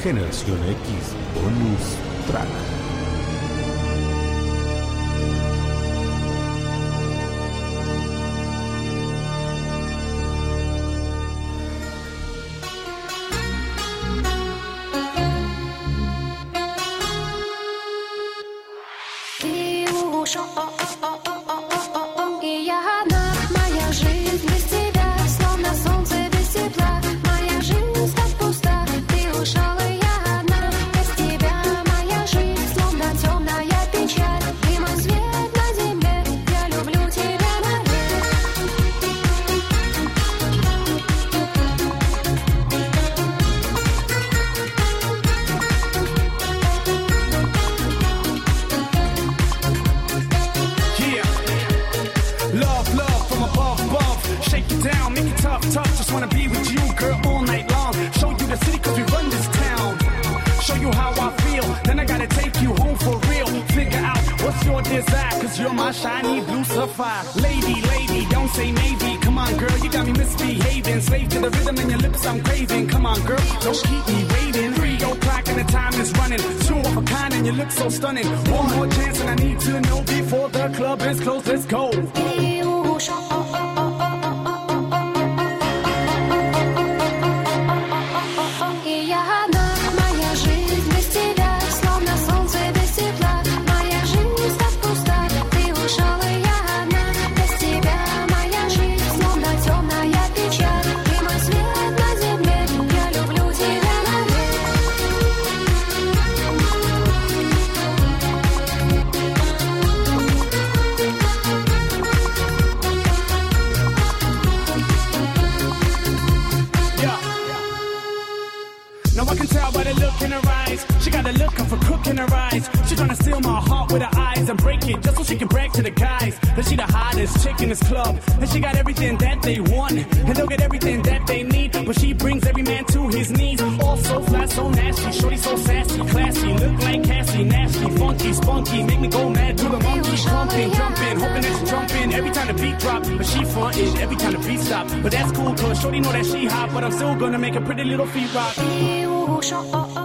Generación X Bonus Track. Cause you're my shiny blue sapphire. Lady, lady, don't say maybe. Come on, girl, you got me misbehaving. Slave to the rhythm in your lips, I'm craving. Come on, girl, don't keep me waiting. Three o'clock and the time is running. Two of a kind and you look so stunning. One more chance and I need to know before the club is closed. Let's go. Her eyes. She tryna steal my heart with her eyes and break it just so she can brag to the guys that she the hottest chick in this club. And she got everything that they want, and they'll get everything that they need. But she brings every man to his knees. All so flat, so nasty. Shorty so sassy, classy. Look like Cassie, nasty, funky, spunky. Make me go mad to the monkey. Pumping, jumping, hoping that she jumping every time the beat drop. But she frontin' every time the beat stop. But that's cool, cause Shorty know that she hot. But I'm still gonna make a pretty little feet rock.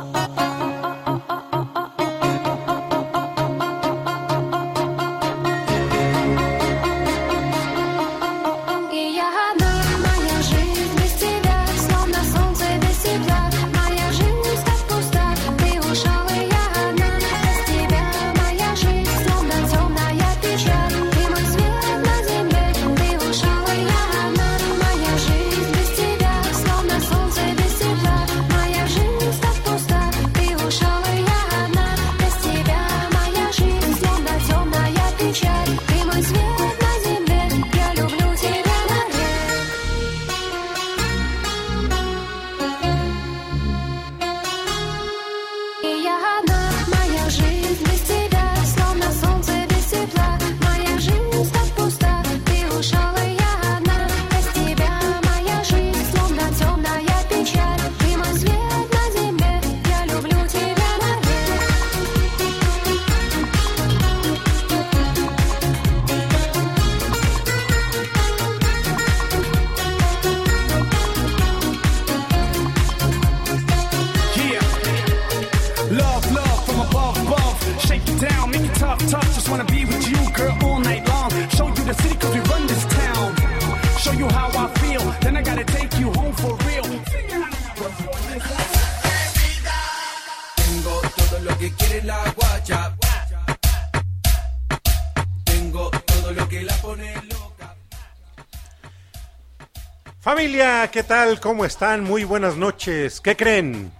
¿Qué tal? ¿Cómo están? Muy buenas noches. ¿Qué creen?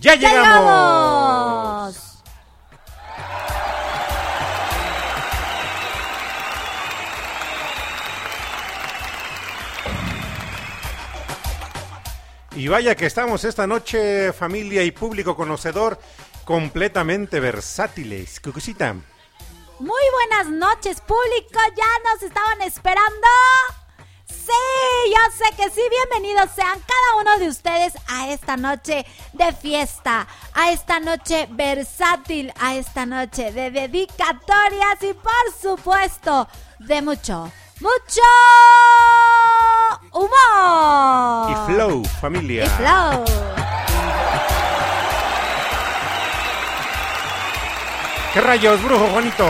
¡Ya ¡Ya llegamos! llegamos! Y vaya que estamos esta noche, familia y público conocedor, completamente versátiles. Cucucita. Muy buenas noches, público. ¿Ya nos estaban esperando? Sí, yo sé que sí. Bienvenidos sean cada uno de ustedes a esta noche de fiesta, a esta noche versátil, a esta noche de dedicatorias y por supuesto de mucho, mucho humor. Y Flow, familia. Y flow. ¿Qué rayos, brujo Juanito?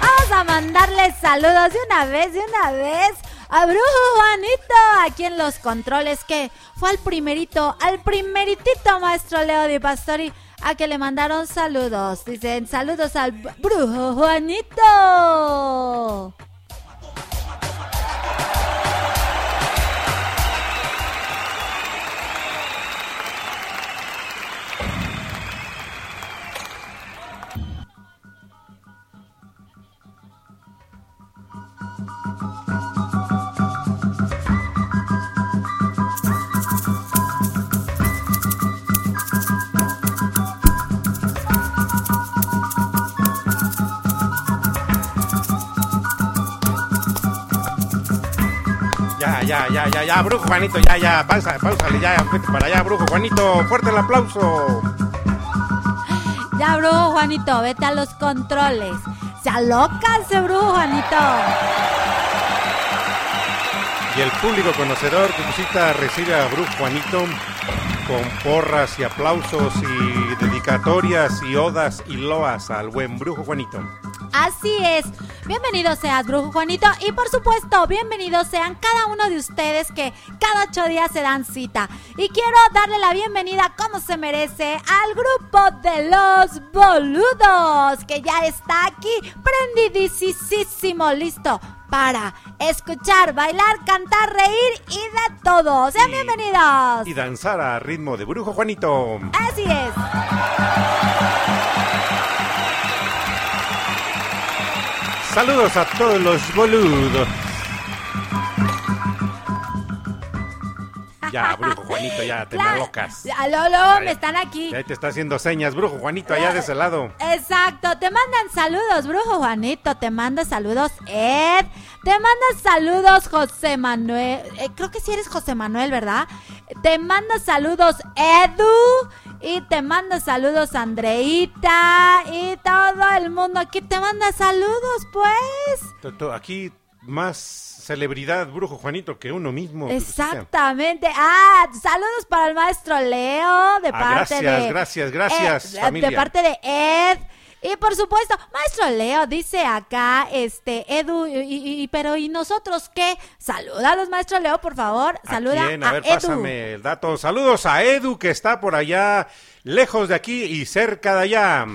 Vamos a mandarles saludos de una vez, de una vez. A Brujo Juanito, aquí en los controles, que fue al primerito, al primeritito maestro Leo Di Pastori, a que le mandaron saludos. Dicen saludos al Brujo Juanito. Ya, ya, ya, ya, brujo Juanito, ya, ya, pausa, pausale, ya, vete para allá, brujo Juanito, fuerte el aplauso. Ya, Brujo Juanito, vete a los controles. Se aloca ese Brujo Juanito. Y el público conocedor, Cucucita, recibe a brujo Juanito con porras y aplausos y dedicatorias y odas y loas al buen brujo Juanito. Así es. Bienvenidos seas, Brujo Juanito. Y por supuesto, bienvenidos sean cada uno de ustedes que cada ocho días se dan cita. Y quiero darle la bienvenida, como se merece, al grupo de los boludos, que ya está aquí prendidísimo, listo para escuchar, bailar, cantar, reír y de todo. Sean Y- bienvenidos. Y danzar a ritmo de brujo Juanito. Así es. Saludos a todos los boludos. Ya, brujo Juanito, ya te me locas. Lolo, me están aquí. Ya te está haciendo señas, brujo Juanito, allá de ese lado. Exacto, te mandan saludos, brujo Juanito, te manda saludos Ed, te manda saludos José Manuel, eh, creo que sí eres José Manuel, ¿verdad? Te manda saludos Edu y te manda saludos Andreita y todo el mundo aquí te manda saludos, pues. Aquí más celebridad, brujo Juanito, que uno mismo. Exactamente. Ah, saludos para el maestro Leo de Ah, parte gracias, de gracias, gracias, Ed, familia. de parte de Ed. Y por supuesto, maestro Leo dice acá, este, Edu, y, y- y- pero ¿y nosotros qué? Saluda a los maestro Leo, por favor. ¿A Saluda quién? a, A ver, Edu. pásame el dato. Saludos a Edu, que está por allá, lejos de aquí y cerca de allá.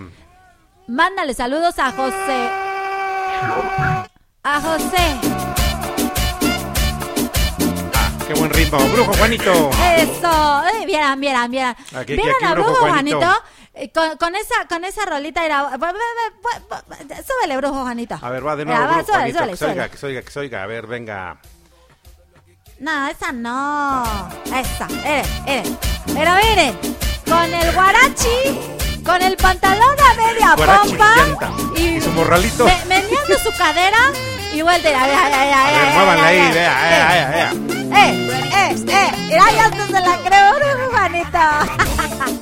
Mándale saludos a José. A José. Qué buen ritmo, brujo Juanito. Eso. Eh, vieran, vieran, vieran. Aquí, aquí, ¿Vieron aquí, a Brujo Juanito? Juanito? Eh, Con, con esa, con esa rolita era. Súbele, Brujo Juanito. A ver, va de nuevo, brujo Juanito, que se oiga, que se oiga, que se oiga. A ver, venga. No, esa no. Esa, miren, miren. Pero miren, con el guarachi, con el pantalón a media pompa llanta. Y su morralito. me- meneando su cadera y vuelta. A ver, A ver, muévanla ahí, vea, vea. Eh, eh, eh. Mira, ya hasta se la creo, ¿no?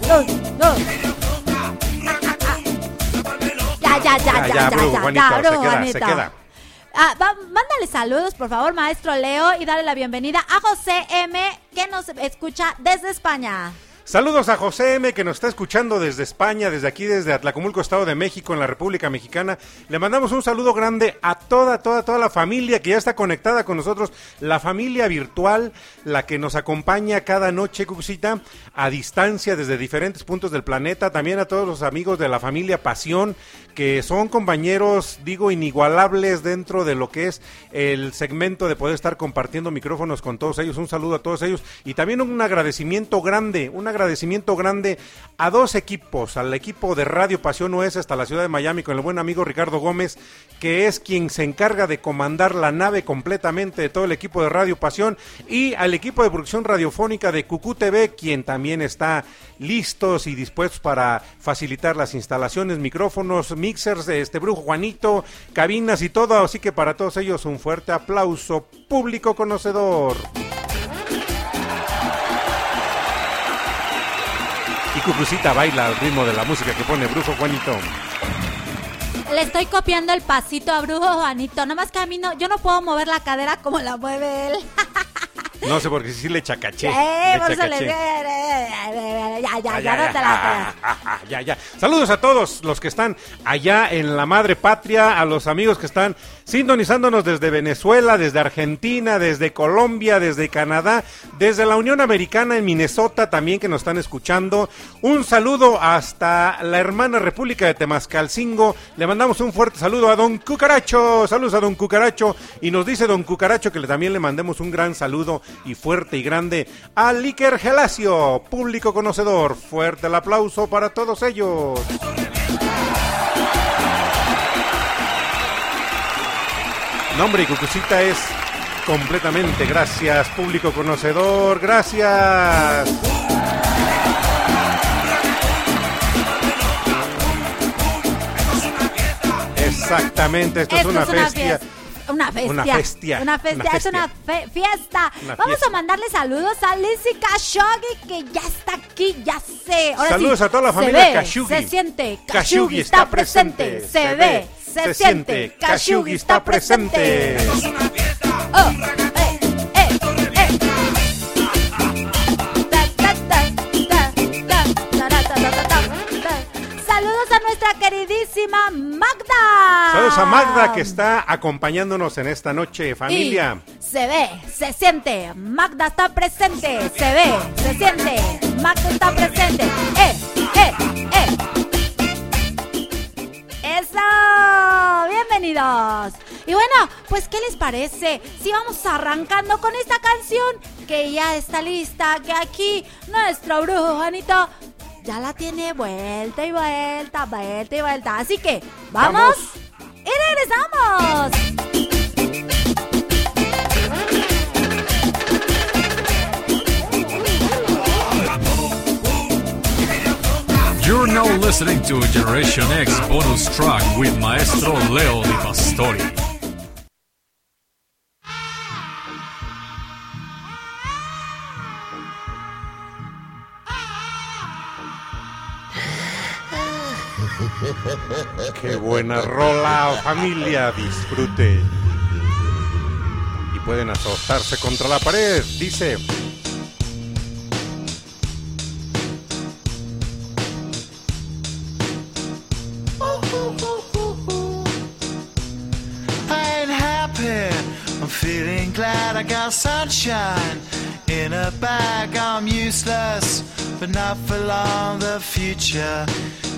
No, no. Ya, ya, ya, Ya, ya, ya, ya, se queda, se Juanito. queda. Ah, va- mándale saludos, por favor, maestro Leo, y dale la bienvenida a José M, que nos escucha desde España. Saludos a José M, que nos está escuchando desde España, desde aquí, desde Atlacomulco, Estado de México, en la República Mexicana. Le mandamos un saludo grande a toda, toda, toda la familia que ya está conectada con nosotros. La familia virtual, la que nos acompaña cada noche, Cucita, a distancia desde diferentes puntos del planeta. También a todos los amigos de la familia Pasión, que son compañeros, digo, inigualables dentro de lo que es el segmento de poder estar compartiendo micrófonos con todos ellos. Un saludo a todos ellos y también un agradecimiento grande, un agradecimiento grande a dos equipos, al equipo de Radio Pasión OS hasta la ciudad de Miami con el buen amigo Ricardo Gómez, que es quien se encarga de comandar la nave completamente de todo el equipo de Radio Pasión y al equipo de producción radiofónica de Cucú TV, quien también está listos y dispuestos para facilitar las instalaciones, micrófonos, mixers, este brujo Juanito, cabinas y todo, así que para todos ellos un fuerte aplauso, público conocedor. Y Cucucita baila al ritmo de la música que pone Brujo Juanito. Le estoy copiando el pasito a Brujo Juanito, nomás que a mí no, yo no puedo mover la cadera como la mueve él. No sé porque sí le chacaché. Eh, le eso le- chacaché. Ya, ya, Ah, ya, creas. ya, ya. Saludos a todos los que están allá en la madre patria, a los amigos que están sintonizándonos desde Venezuela, desde Argentina, desde Colombia, desde Canadá, desde la Unión Americana en Minnesota también que nos están escuchando. Un saludo hasta la hermana República de Temascalcingo. Le mandamos un fuerte saludo a Don Cucaracho. Saludos a Don Cucaracho. Y nos dice Don Cucaracho que le- también le mandemos un gran saludo y fuerte y grande a Liker Gelacio, público conocedor. Fuerte el aplauso para todos ellos. Nombre y Cucucita es completamente. Gracias, público conocedor. Gracias. Exactamente, esto, es una bestia. Una bestia. Una bestia. Una bestia. Una Es una fe- fiesta. Una Vamos fiesta. a mandarle saludos a Lizzie Khashoggi, que ya está aquí, ya sé. Ahora Saludos sí, a toda la se familia ve, Khashoggi. Se siente. Khashoggi está está presente. Se ve, se siente. Khashoggi está presente. Oh, eh, eh, Saludos a nuestra queridísima Magda. Saludos a Magda que está acompañándonos en esta noche, familia. Y se ve, se siente, Magda está presente, se ve, se siente, Magda está presente. ¡Eh, eh, eh! ¡Eso! ¡Bienvenidos! Y bueno, pues ¿qué les parece si vamos arrancando con esta canción que ya está lista, que aquí nuestro brujo Juanito ya la tiene vuelta y vuelta, vuelta y vuelta. Así que, ¡vamos! Vamos. ¡Y regresamos! You're now listening to Generation X bonus track with Maestro Leo Di Pastori. Qué buena rola, familia, disfrute. Y pueden azotarse contra la pared, dice. Feeling glad I got sunshine in a bag. I'm useless, but not for long. The future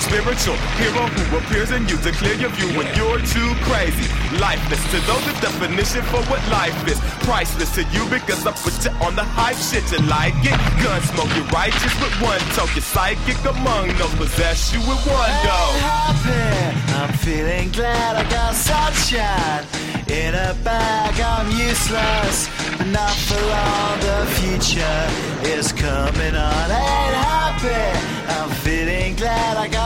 Spiritual hero who appears in you to clear your view when you're too crazy. Lifeless to those, the definition for what life is. Priceless to you because I put you on the hype shit. You like it? Gun smoke, you're righteous with one toke. You're psychic among no possess you with one go. I'm feeling glad I got sunshine in a bag. I'm useless, but not for long. The future is coming on. Ain't happy. I'm feeling glad I got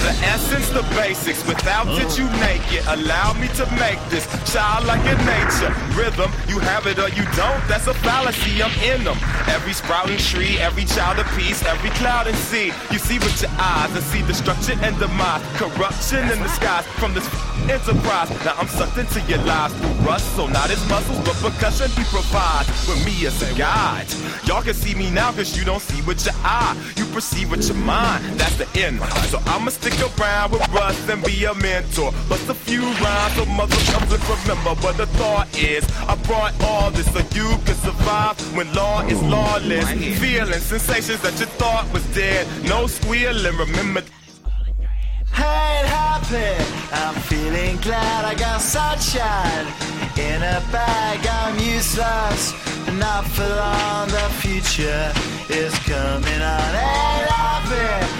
The essence, the basics. Without it, oh. you naked. Allow me to make this childlike in nature. Rhythm, you have it or you don't. That's a fallacy. I'm in them. Every sprouting tree, every child of peace, every cloud and sea. You see with your eyes and see destruction and demise. Corruption in the skies from this enterprise. Now I'm sucked into your lives through rust. So not his muscles, but percussion he provides. With me as a guide. Y'all can see me now because you don't see with your eye. You perceive with your mind. That's the end. So I'ma stick around with Russ and be a mentor. Bust a few rhymes so mother comes and remember what the thought is. I brought all this so you can survive when law is lawless. Feeling sensations that you thought was dead. No squealing. Remember. ain't happy. I'm feeling glad I got sunshine in a bag. I'm useless, but not for long. The future is coming on. Ain't happy.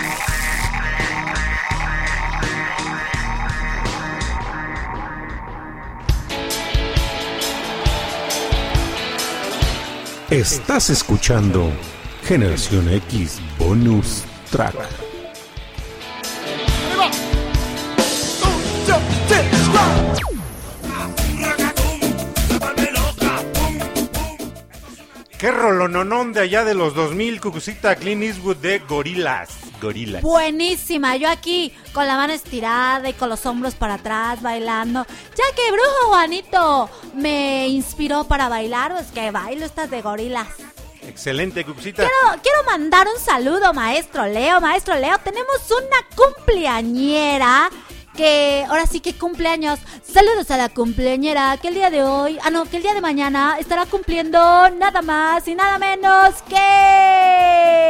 Estás escuchando Generación X Bonus Track. Qué rolononón de allá de los 2000, Cucucita Clean Eastwood de Gorilas. Gorilas. Buenísima, yo aquí con la mano estirada y con los hombros para atrás bailando. Ya que Brujo Juanito me inspiró para bailar, pues que bailo estas de gorilas. Excelente, Cucucita. Quiero, quiero mandar un saludo, maestro Leo. Maestro Leo, tenemos una cumpleañera que ahora sí que cumpleaños. Saludos a la cumpleañera que el día de hoy, ah no, que el día de mañana estará cumpliendo nada más y nada menos que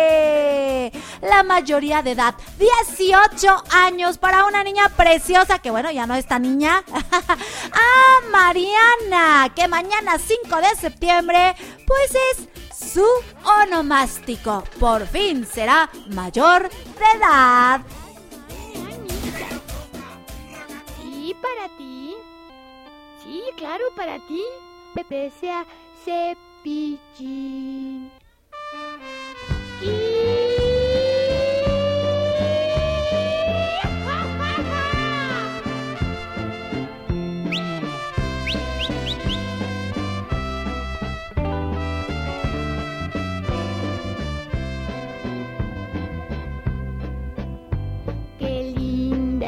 la mayoría de edad. 18 años para una niña preciosa, que bueno, ya no está niña. ah, Mariana, que mañana 5 de septiembre, pues es su onomástico. Por fin será mayor de edad. Para ti. Sí, claro, para ti. Te desea cepillín. Qué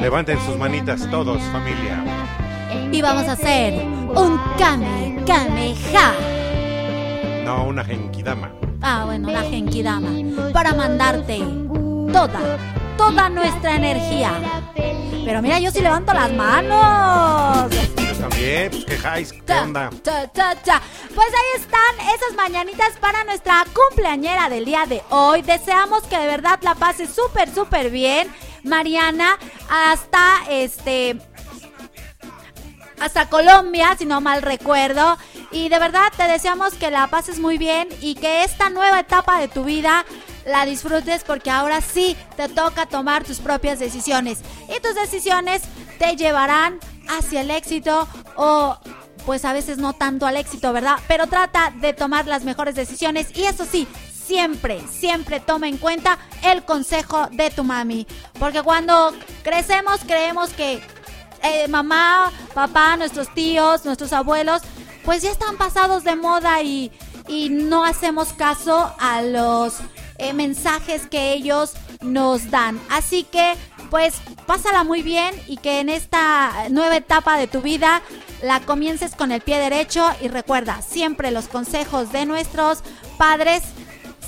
Levanten sus manitas todos, familia. Y vamos a hacer un Kame Kameha. No, una genkidama. Ah, bueno, la Genkidama. Para mandarte toda, toda nuestra energía. Pero mira, yo sí levanto las manos. También, pues quejáis, ¿qué onda? Cha, cha, cha. Pues ahí están esas mañanitas para nuestra cumpleañera del día de hoy. Deseamos que de verdad la pase súper, súper bien. Mariana, hasta este hasta Colombia, si no mal recuerdo. Y de verdad te deseamos que la pases muy bien y que esta nueva etapa de tu vida la disfrutes porque ahora sí te toca tomar tus propias decisiones. Y tus decisiones te llevarán hacia el éxito o pues a veces no tanto al éxito, ¿verdad? Pero trata de tomar las mejores decisiones y eso sí, siempre, siempre toma en cuenta el consejo de tu mami. Porque cuando crecemos creemos que eh, mamá, papá, nuestros tíos, nuestros abuelos, pues ya están pasados de moda y, y no hacemos caso a los eh, mensajes que ellos nos dan. Así que, pues, pásala muy bien y que en esta nueva etapa de tu vida la comiences con el pie derecho y recuerda, siempre los consejos de nuestros padres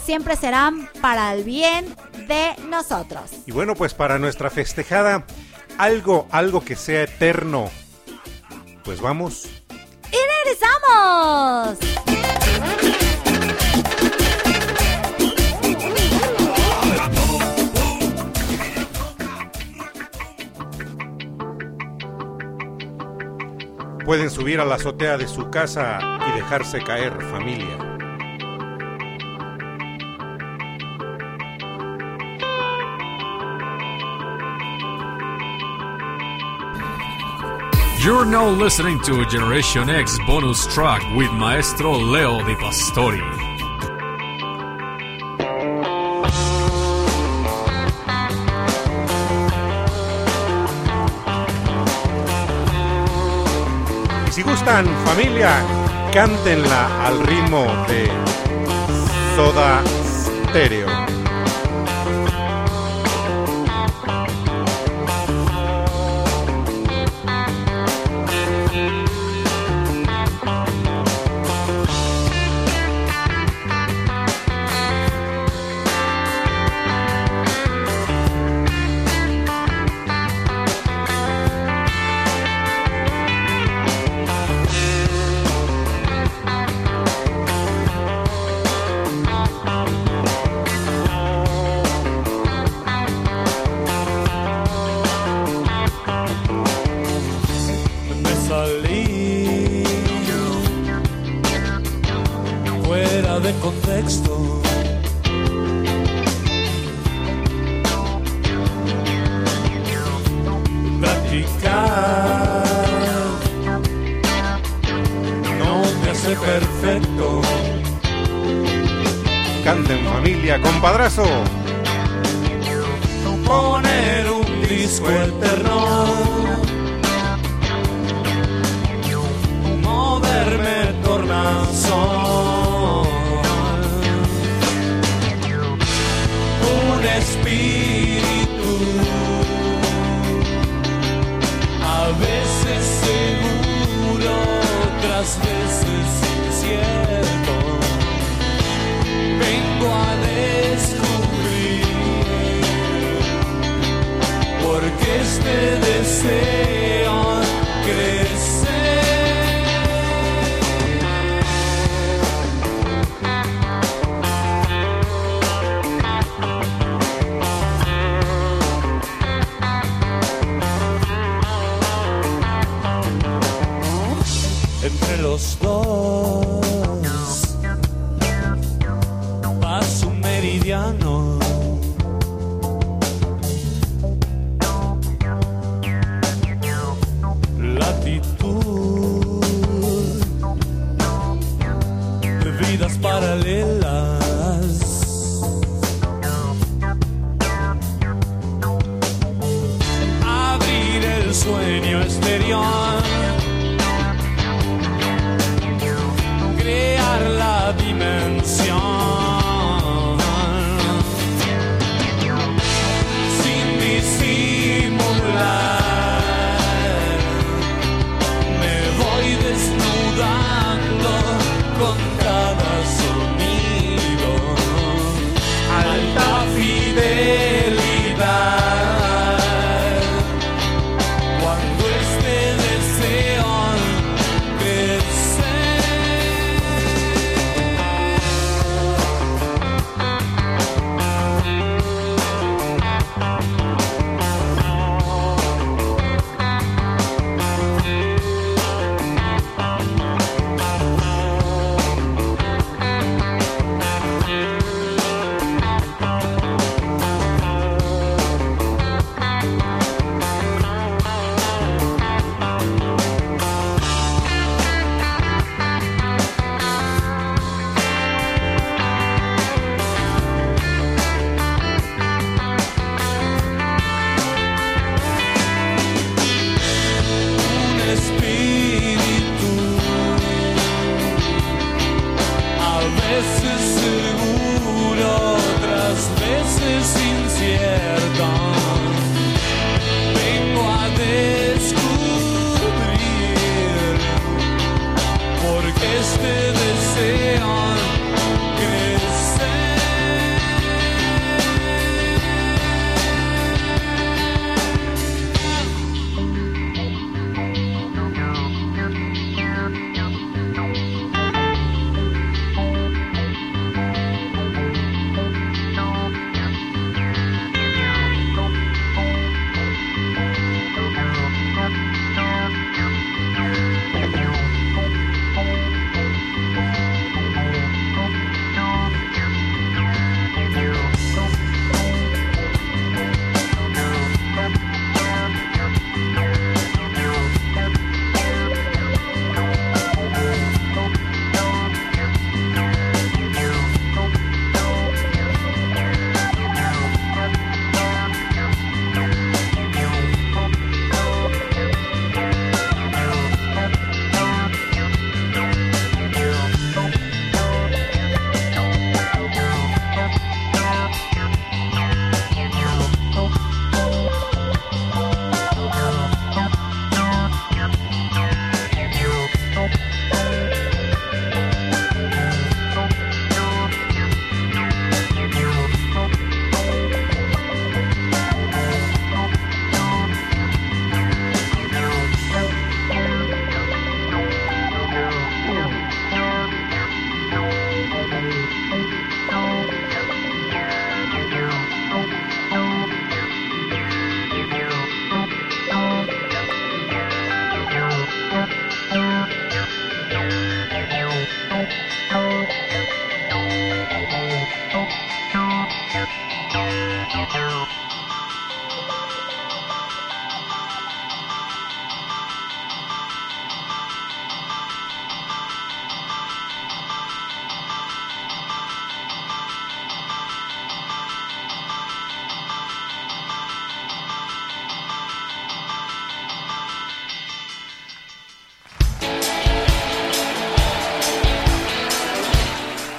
siempre serán para el bien de nosotros. Y bueno, pues para nuestra festejada, algo, algo que sea eterno. Pues vamos. ¡Y regresamos! Pueden subir a la azotea de su casa y dejarse caer, familia. You're now listening to Generation X bonus track with Maestro Leo Di Pastori. Si gustan, familia, cántenla al ritmo de Soda Stereo.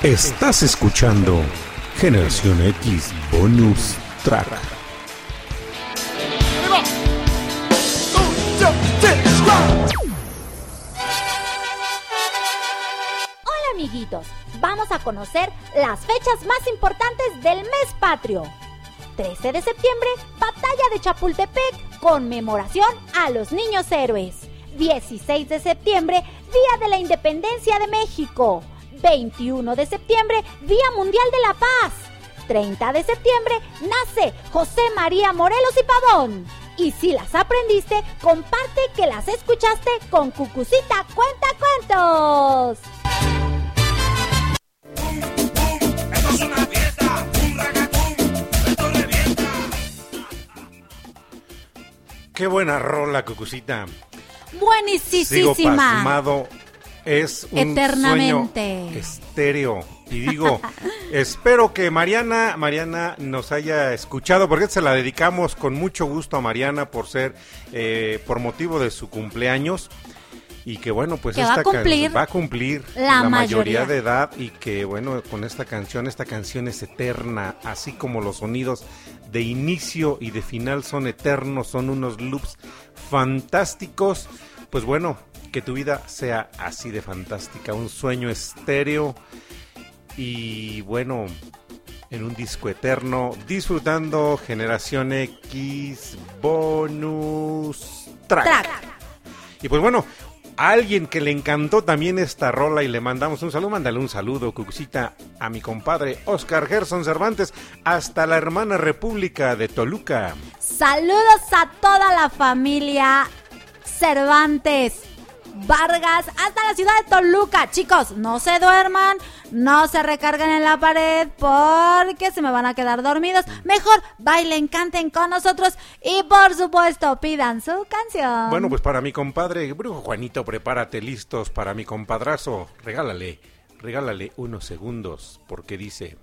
Estás escuchando Generación X Bonus Track. Hola amiguitos, vamos a conocer las fechas más importantes del mes patrio. 13 de septiembre, Batalla de Chapultepec, conmemoración a los niños héroes. 16 de septiembre, Día de la Independencia de México. 21 de septiembre, Día Mundial de la Paz. 30 de septiembre, nace José María Morelos y Pavón. Y si las aprendiste, comparte que las escuchaste con Cucucita Cuenta Cuentos. Qué buena rola, Cucucita. Sigo Buenísima. pasmado. Es un Eternamente. sueño estéreo. Y digo, espero que Mariana, Mariana nos haya escuchado, porque se la dedicamos con mucho gusto a Mariana por ser, eh, por motivo de su cumpleaños. Y que bueno, pues Que va a esta cumplir va a cumplir la mayoría mayoría. de edad y que bueno, con esta canción, esta canción es eterna, así como los sonidos de inicio y de final son eternos, son unos loops fantásticos. Pues bueno, que tu vida sea así de fantástica, un sueño estéreo y bueno, en un disco eterno, disfrutando Generación X Bonus Track. Track. Y pues bueno, a alguien que le encantó también esta rola y le mandamos un saludo, mándale un saludo, Cucucita, a mi compadre Oscar Gerson Cervantes, hasta la hermana República de Toluca. Saludos a toda la familia Cervantes. Vargas, hasta la ciudad de Toluca. Chicos, no se duerman, no se recarguen en la pared porque se me van a quedar dormidos. Mejor bailen, canten con nosotros y por supuesto pidan su canción. Bueno, pues para mi compadre, Brujo Juanito, prepárate listos para mi compadrazo. Regálale, regálale unos segundos, porque dice...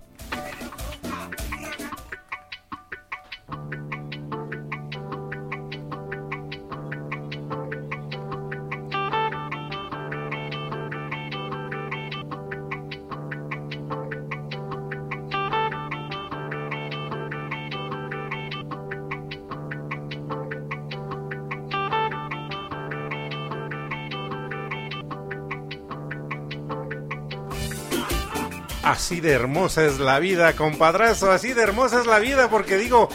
así de hermosa es la vida, compadrazo, así de hermosa es la vida, porque digo,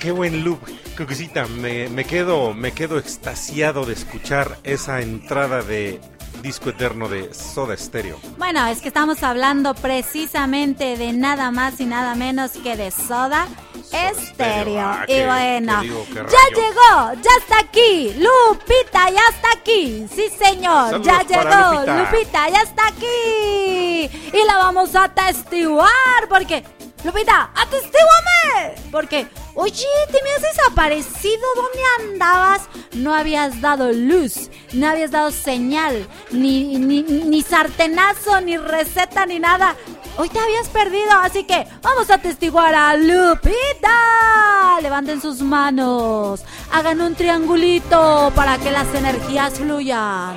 qué buen loop, Cucucita, me, me quedo, me quedo extasiado de escuchar esa entrada de disco eterno de Soda Stereo. Bueno, es que estamos hablando precisamente de nada más y nada menos que de Soda Estéreo. Ah, y bueno, digo, ya llegó, ya está aquí. Lupita ya está aquí. Sí, señor, Saludos ya llegó. Lupita. Lupita ya está aquí. Y la vamos a testiguar porque... Lupita, atestíguame. Porque, oye, te me has desaparecido. ¿Dónde andabas? No habías dado luz, no habías dado señal, ni, ni, ni sartenazo, ni receta, ni nada. Hoy te habías perdido, así que vamos a atestiguar a Lupita. Levanten sus manos, hagan un triangulito para que las energías fluyan.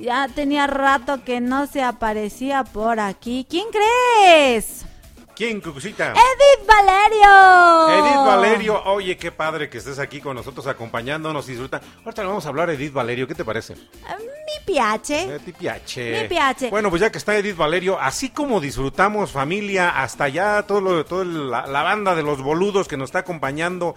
Ya tenía rato que no se aparecía por aquí. ¿Quién crees? ¿Quién, Cucucita? Edith Valerio. Edith Valerio, oye, qué padre que estés aquí con nosotros acompañándonos y disfruta. Ahorita le vamos a hablar a Edith Valerio, ¿qué te parece? Mi piace. Eh, ti piace. Mi piace. Bueno, pues ya que está Edith Valerio, así como disfrutamos familia, hasta allá todo lo, todo la, la banda de los boludos que nos está acompañando,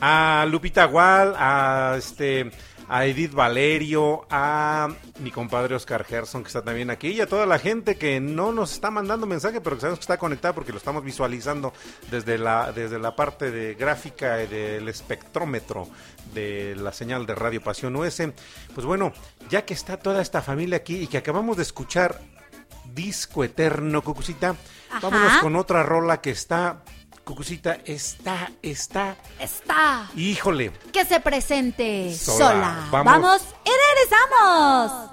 a Lupita Gual, a este a Edith Valerio, a mi compadre Oscar Gerson que está también aquí y a toda la gente que no nos está mandando mensaje, pero que sabemos que está conectada porque lo estamos visualizando desde la desde la parte de gráfica y del espectrómetro de la señal de Radio Pasión US. Pues bueno, ya que está toda esta familia aquí y que acabamos de escuchar Disco Eterno, Cucucita, Ajá. vámonos con otra rola que está, Cucucita, está, está, Está. híjole, Que se presente Sola. sola. Vamos. Vamos y regresamos.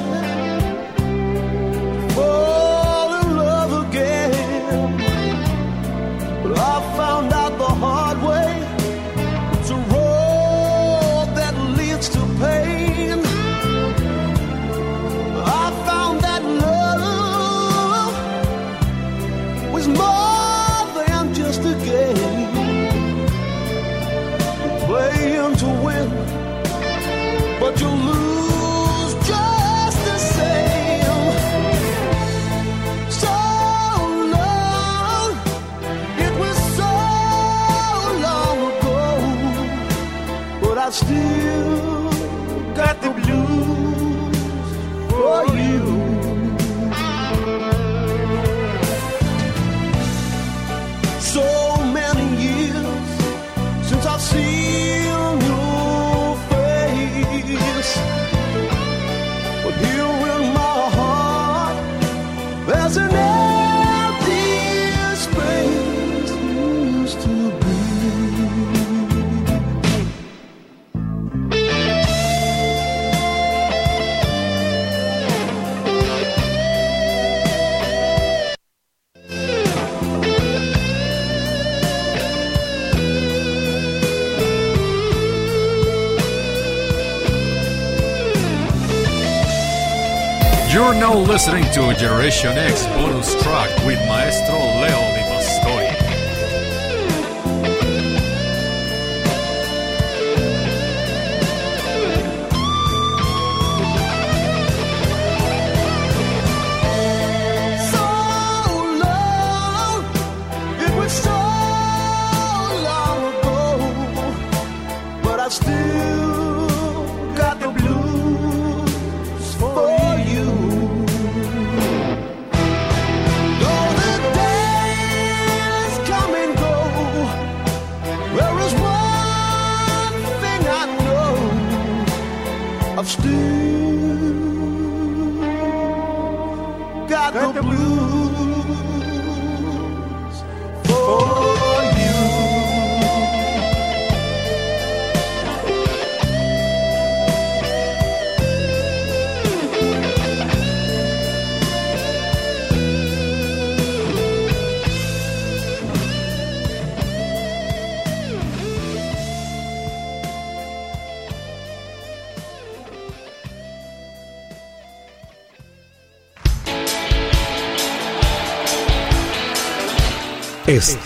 Now listening to Generation X bonus track with Maestro Leo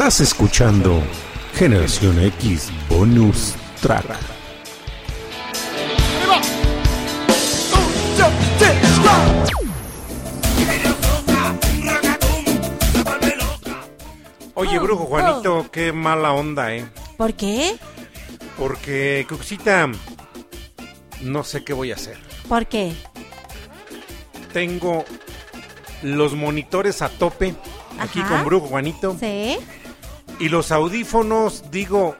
Estás escuchando Generación X Bonus Track. Oye, brujo Juanito, qué mala onda, ¿eh? ¿Por qué? Porque, Cuxita, no sé qué voy a hacer. ¿Por qué? Tengo los monitores a tope aquí Ajá. con brujo Juanito. Sí. Y los audífonos, digo,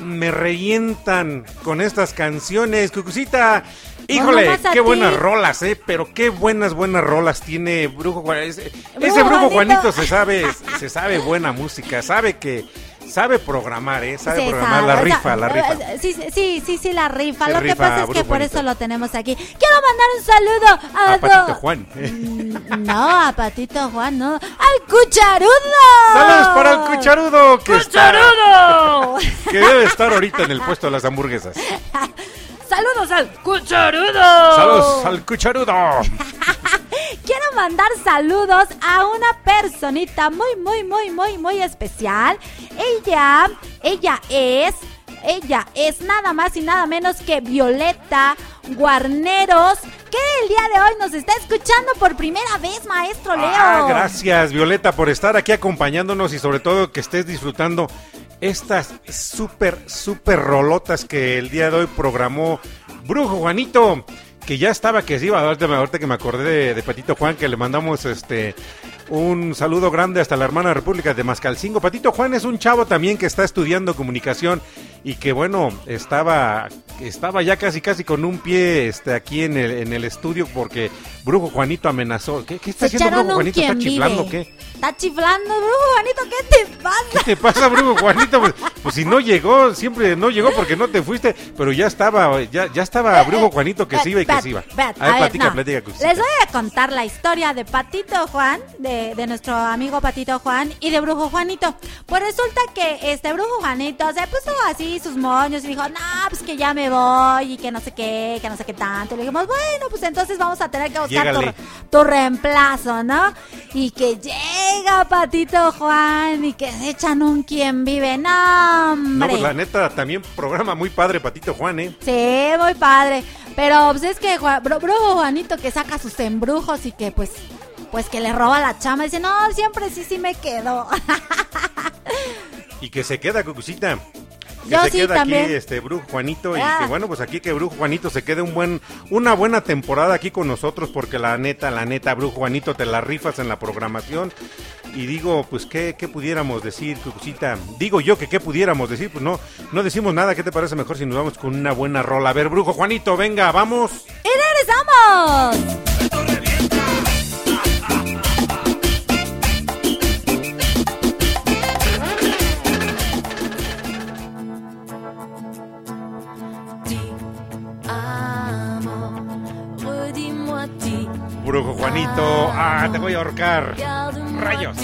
me revientan con estas canciones. Cucucita, híjole, qué ti. buenas rolas, ¿eh? Pero qué buenas, buenas rolas tiene Brujo Juanito. Ese, Brujo. Juanito se sabe, se sabe buena música, sabe que, sabe programar, ¿eh? Sabe Sí, programar sabe, la rifa, la rifa. eh, Sí, sí, sí, sí, la rifa. Se lo que pasa es que por eso lo tenemos aquí. Quiero mandar un saludo a, A Patito Juan. No, a Patito Juan, no. ¡Al cucharudo! Saludos para el cucharudo que está, ¡Cucharudo! que debe estar ahorita en el puesto de las hamburguesas. ¡Saludos al cucharudo! Saludos al cucharudo. Quiero mandar saludos a una personita muy, muy, muy, muy, muy especial. Ella, ella es, ella es nada más y nada menos que Violeta Guarneros, que el día de hoy nos está escuchando por primera vez, maestro Leo. Ah, gracias Violeta por estar aquí acompañándonos y sobre todo que estés disfrutando estas súper, súper rolotas que el día de hoy programó Brujo Juanito, que ya estaba que se iba, ahorita, ahorita que me acordé de, de Patito Juan, que le mandamos este un saludo grande hasta la hermana República de Mascalcingo. Patito Juan es un chavo también que está estudiando comunicación y que bueno, estaba, estaba ya casi casi con un pie este, aquí en el, en el estudio porque Brujo Juanito amenazó. ¿Qué, qué está Se haciendo Brujo Juanito? ¿Está chiflando qué? Está chiflando, brujo Juanito, ¿qué te pasa? ¿Qué te pasa, Brujo Juanito? Pues, pues si no llegó, siempre no llegó porque no te fuiste, pero ya estaba, ya, ya estaba Brujo Juanito que se iba y que se iba. A ver, a ver, platica, no. platica. Les voy a contar la historia de Patito Juan, de, de nuestro amigo Patito Juan y de Brujo Juanito. Pues resulta que este Brujo Juanito se puso así sus moños y dijo, no, pues que ya me voy y que no sé qué, que no sé qué tanto. Y le dijimos, bueno, pues entonces vamos a tener que buscar tu, reemplazo, ¿no? Y que llega Patito Juan y que se echan un quien vive. No, No, pues la neta, también programa muy padre, Patito Juan, ¿eh? Sí, muy padre. Pero pues es que Juan- Brujo Juanito que saca sus embrujos y que pues pues que le roba la chama. Dice, no, siempre sí, sí me quedo. Y que se queda, Cucucita. Que Yo se sí, queda también. aquí este Brujo Juanito y Ah. que bueno, pues aquí que Brujo Juanito se quede un buen una buena temporada aquí con nosotros porque la neta, la neta Brujo Juanito te la rifas en la programación y digo, pues qué, qué pudiéramos decir, Cucucita. Digo yo que qué pudiéramos decir, pues no no decimos nada, ¿qué te parece mejor si nos vamos con una buena rola? A ver, Brujo Juanito, venga, vamos. ¡Y regresamos! Buruco, Juanito. ¡Ah, te voy a ahorcar! ¡Rayos!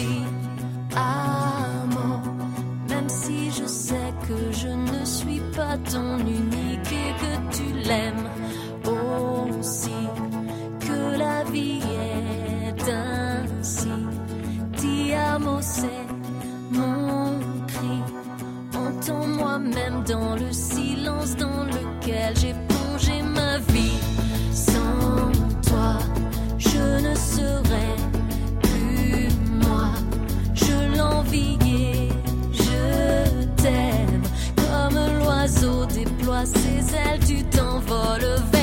ton unique et que tu l'aimes aussi que la vie est ainsi. Ti amo, c'est mon cri. Entends-moi même dans le silence dans lequel j'ai plongé ma vie. Je ne serais plus moi. Je l'enviais, je t'aime. Comme l'oiseau déploie ses ailes, tu t'envoles vers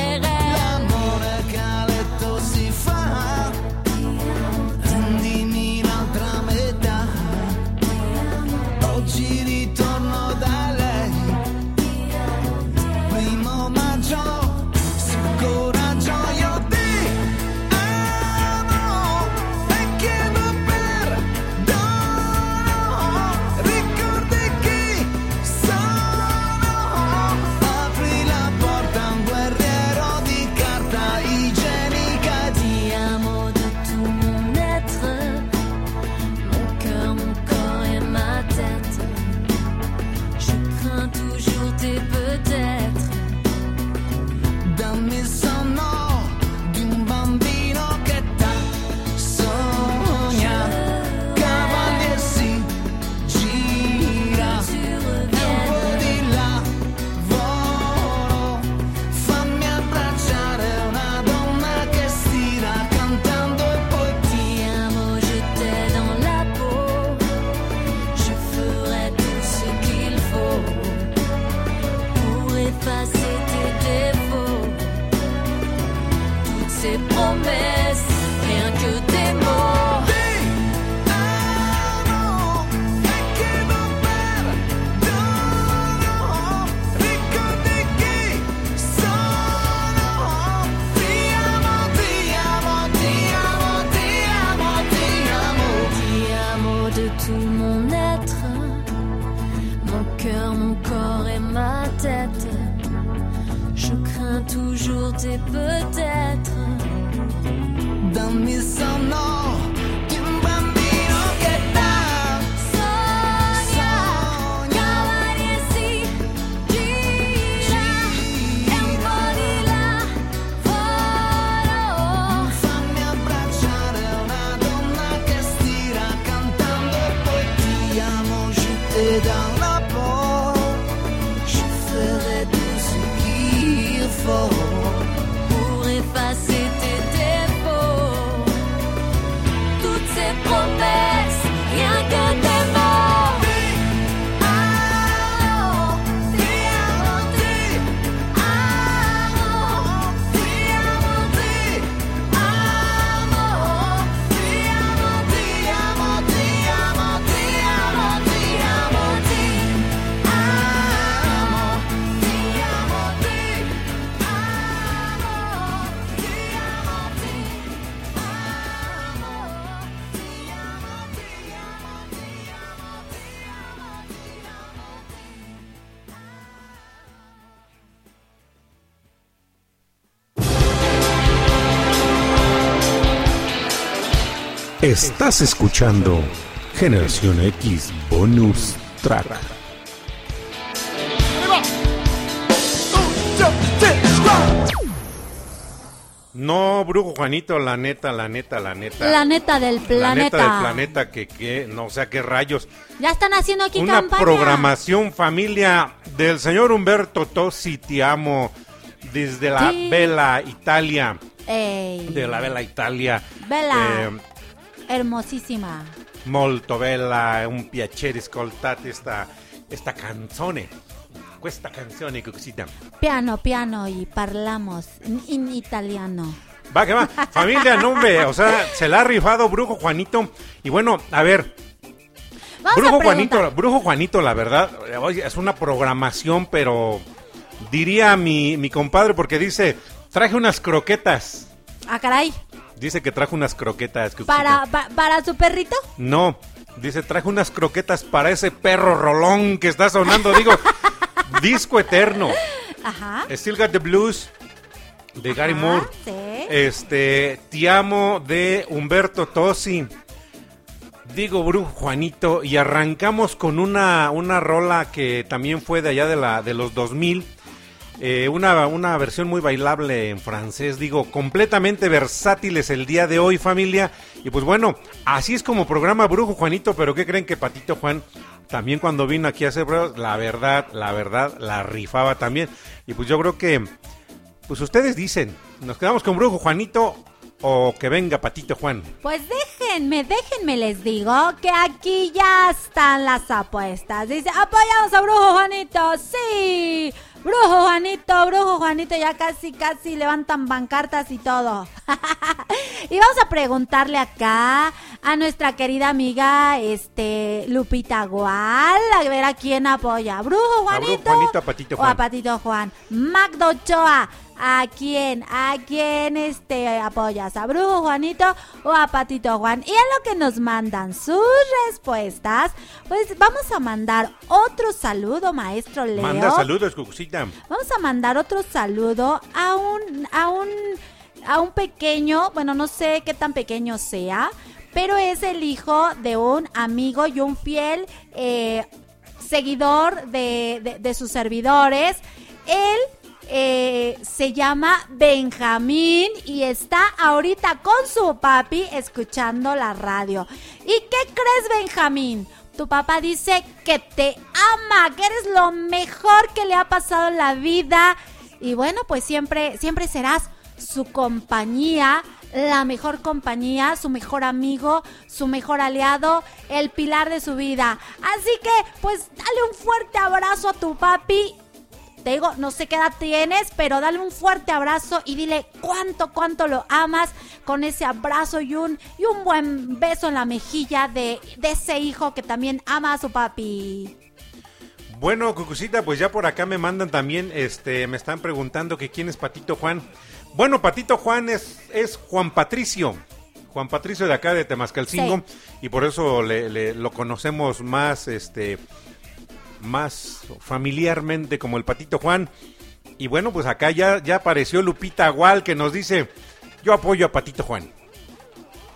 Estás escuchando Generación X Bonus Track. No, Brujo Juanito, la neta, la neta, la neta. La neta del La planeta. neta del planeta, que, que no sé qué rayos. Ya están haciendo aquí Una campaña. programación familia del señor Humberto Tosi, te amo, desde la Sí. Bella Italia. Ey, De la Bella Italia. Bella. Eh, hermosísima. molto bella, un piacere ascoltate esta, esta canzone. Questa canzone che così Piano, piano y parlaamos in, italiano. Va, que va. Familia, no, hombre, o sea, se la ha rifado Brujo Juanito. Y bueno, a ver, Vamos Brujo a. Juanito, Brujo Juanito, la verdad, es una programación, pero diría mi, mi compadre, porque dice, traje unas croquetas. Ah, caray. Dice que trajo unas croquetas. que- ¿Para, pa- ¿Para su perrito? No, dice, traje unas croquetas para ese perro rolón que está sonando. Digo, disco eterno. Ajá. Still Got the Blues de Gary Ajá, Moore. sí. Este, Te amo de Humberto Tosi. Digo, Brujo Juanito. Y arrancamos con una, una rola que también fue de allá de, la, de los 2000. Eh, una, una versión muy bailable en francés, digo, completamente versátiles el día de hoy, familia. Y pues bueno, así es como programa Brujo Juanito, pero ¿qué creen que Patito Juan también cuando vino aquí a hacer pruebas, la verdad, la verdad, la rifaba también. Y pues yo creo que, pues ustedes dicen, ¿nos quedamos con Brujo Juanito o que venga Patito Juan? Pues déjenme, déjenme les digo que aquí ya están las apuestas. Dice, apoyamos a Brujo Juanito, sí. Brujo Juanito, Brujo Juanito, ya casi, casi levantan bancartas y todo. y vamos a preguntarle acá a nuestra querida amiga, este, Lupita Gual, a ver a quién apoya. Brujo A Brujo Juanito. Juanito, a Patito O a Juan. Patito Juan. Magdo Ochoa. ¿A quién? ¿A quién este apoyas? ¿A Brujo Juanito o a Patito Juan? Y a lo que nos mandan sus respuestas, pues vamos a mandar otro saludo, maestro Leo. Manda saludos, Cucucita. Vamos a mandar otro saludo a un, a un, a un pequeño, bueno, no sé qué tan pequeño sea, pero es el hijo de un amigo y un fiel eh, seguidor de, de- de sus servidores. Él eh, se llama Benjamín y está ahorita con su papi escuchando la radio. ¿Y qué crees, Benjamín? Tu papá dice que te ama, que eres lo mejor que le ha pasado en la vida. Y bueno, pues siempre, siempre serás su compañía, la mejor compañía, su mejor amigo, su mejor aliado, el pilar de su vida. Así que, pues, dale un fuerte abrazo a tu papi. Te digo, no sé qué edad tienes, pero dale un fuerte abrazo y dile cuánto, cuánto lo amas con ese abrazo y un, y un buen beso en la mejilla de, de ese hijo que también ama a su papi. Bueno, Cucucita, pues ya por acá me mandan también, este, me están preguntando que quién es Patito Juan. Bueno, Patito Juan es, es Juan Patricio. Juan Patricio de acá de Temascalcingo y por eso le, le- lo conocemos más, este, más familiarmente como el Patito Juan. Y bueno, pues acá ya, ya apareció Lupita Agual que nos dice, yo apoyo a Patito Juan.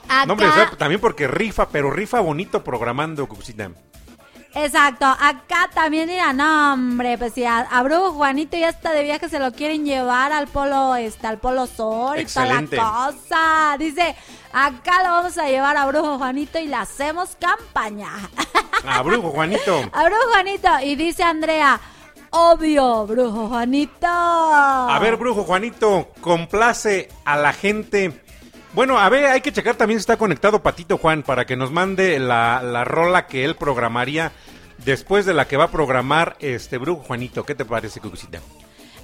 Acá, No, hombre, también porque rifa, pero rifa bonito programando, Cucucita. Exacto, acá también mira, no hombre, pues si a, a Brujo Juanito ya está de viaje, se lo quieren llevar al polo, este, al polo sur y toda la cosa. Dice, acá lo vamos a llevar a Brujo Juanito y le hacemos campaña. A Brujo Juanito. A Brujo Juanito. Y dice Andrea, obvio, Brujo Juanito. A ver, Brujo Juanito, complace a la gente. Bueno, a ver, hay que checar también si está conectado Patito Juan para que nos mande la, la rola que él programaría después de la que va a programar este Brujo Juanito. ¿Qué te parece, Cucucita?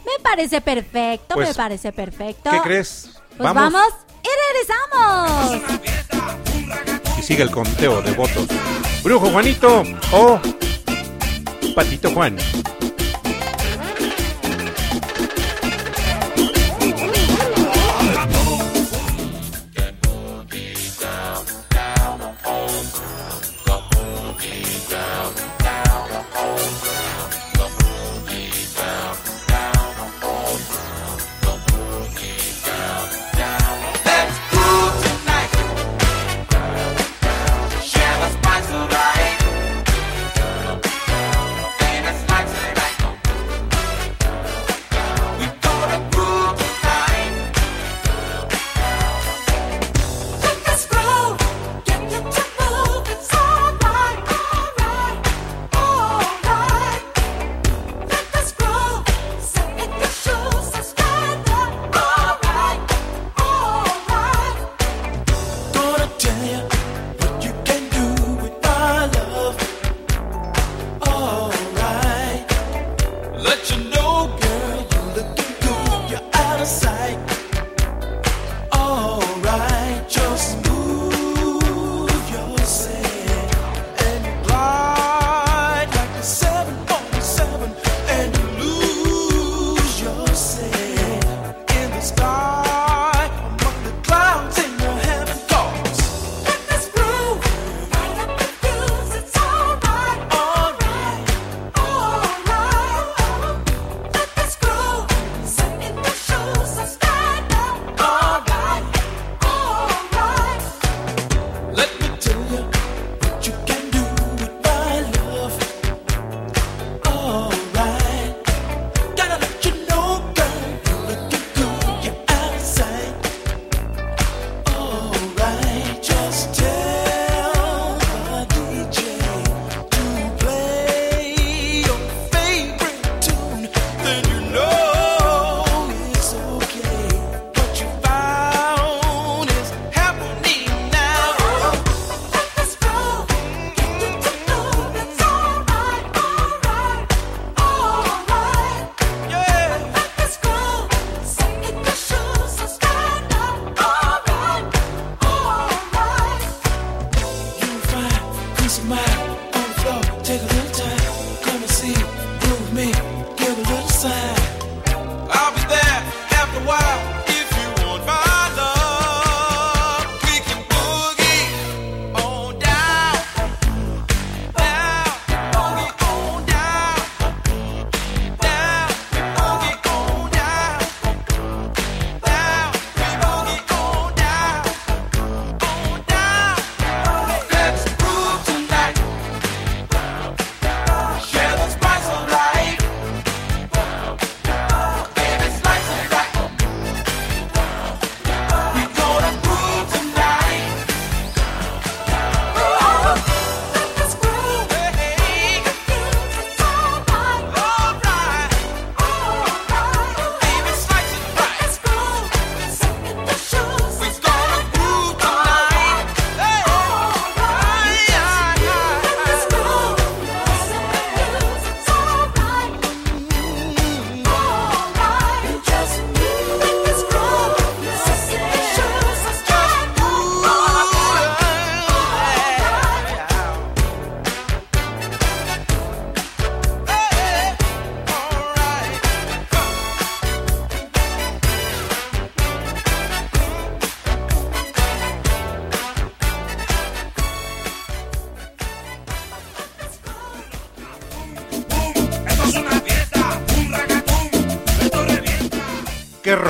Me parece perfecto, Pues, me parece perfecto. ¿Qué crees? Pues vamos, y regresamos. Y sigue el conteo de votos. Brujo Juanito o Patito Juan.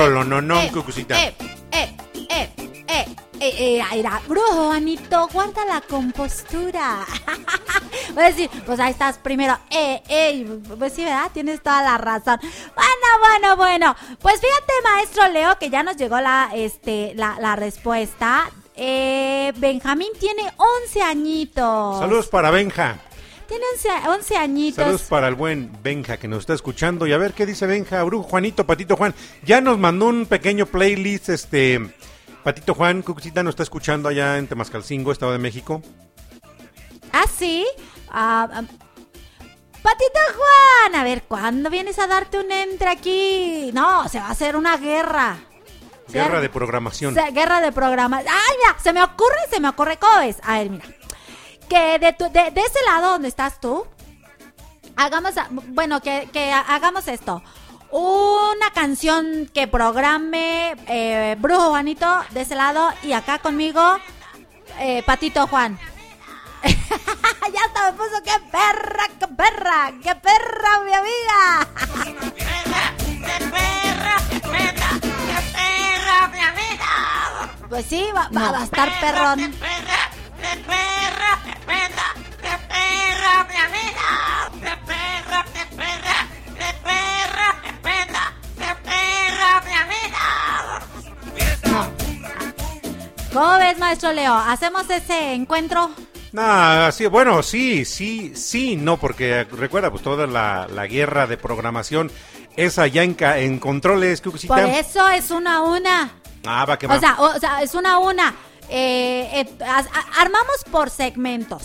Qué rolononón, Eh, Cucucita. Eh, eh, eh, eh, eh, eh, era, brujo, Juanito, guarda la compostura. Voy a decir, pues ahí estás primero, eh, eh, pues sí, ¿verdad? Tienes toda la razón. Bueno, bueno, bueno. Pues fíjate, maestro Leo, que ya nos llegó la, este, la, la respuesta. Eh, Benjamín tiene 11 añitos. Saludos para Benja. Tiene 11, 11 añitos. Saludos para el buen Benja que nos está escuchando. Y a ver qué dice Benja, Brujo Juanito, Patito Juan. Ya nos mandó un pequeño playlist, este. Patito Juan, Cucucita nos está escuchando allá en Temascalcingo, Estado de México. ¿Ah, sí? Ah, ah, Patito Juan, a ver, ¿cuándo vienes a darte un entre aquí? No, se va a hacer una guerra. Guerra de programación. se- guerra de programas. ¡Ay, mira! Se me ocurre, se me ocurre, ¿cómo ves? A ver, mira. Que de, tu- de, de ese lado donde estás tú, hagamos, bueno, que, que ha- hagamos esto. Una canción que programe eh, Brujo Juanito de ese lado y acá conmigo eh, Patito Juan. ya hasta me puso, qué perra, qué perra, qué perra, mi amiga. Pues sí, va, a estar perrón. ¿Cómo ves, maestro Leo? ¿Hacemos ese encuentro? Nah, sí, bueno, sí, sí, sí, no, porque recuerda, pues toda la, la guerra de programación es allá en, ca- en controles, Cucucita. Por eso es una a una. Ah, va que va. O sea, o sea, es una a una. Eh, eh, a- armamos por segmentos.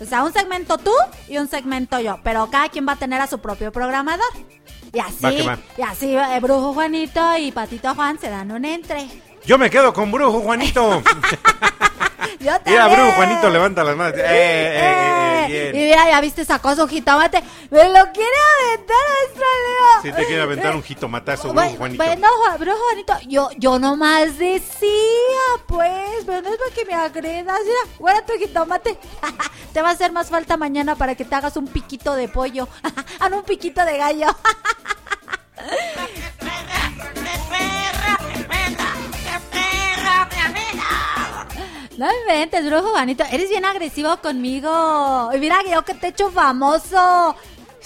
O sea, un segmento tú y un segmento yo. Pero cada quien va a tener a su propio programador. Y así, Va que va. y así eh, Brujo Juanito y Patito Juan se dan un entre. Yo me quedo con Brujo Juanito. Yo Mira, también. Brujo Juanito levanta las manos. Eh, eh, eh, eh, Y bien. mira, ya viste sacó su jitomate. Me lo quiere aventar, maestro Leo. Si te quiere aventar un jitomatazo, Brujo Bueno, Juanito. bueno, Brujo Juanito, yo, yo nomás decía, pues, pero no es para que me agredas. Mira, guarda tu jitomate. te va a hacer más falta mañana para que te hagas un piquito de pollo. ah, no, un piquito de gallo. No inventes, Brujo Juanito. Eres bien agresivo conmigo. Y mira, yo que te he hecho famoso.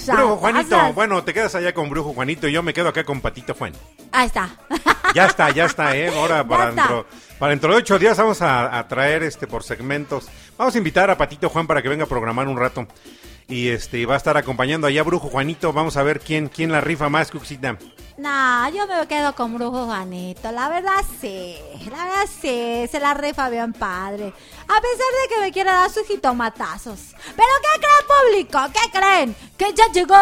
Brujo Juanito, bueno, te quedas allá con Brujo Juanito y yo me quedo acá con Patito Juan. Ahí está. Ya está, ya está, ¿eh? Ahora para dentro, para dentro de ocho días vamos a, a traer este por segmentos. Vamos a invitar a Patito Juan para que venga a programar un rato. Y este va a estar acompañando allá a Brujo Juanito. Vamos a ver quién, quién la rifa más, Cuxita. No, yo me quedo con Brujo Juanito. La verdad sí. La verdad sí. Se la rifa bien padre. A pesar de que me quiera dar sus jitomatazos. ¿Pero qué creen, público? ¿Qué creen? Que ya llegó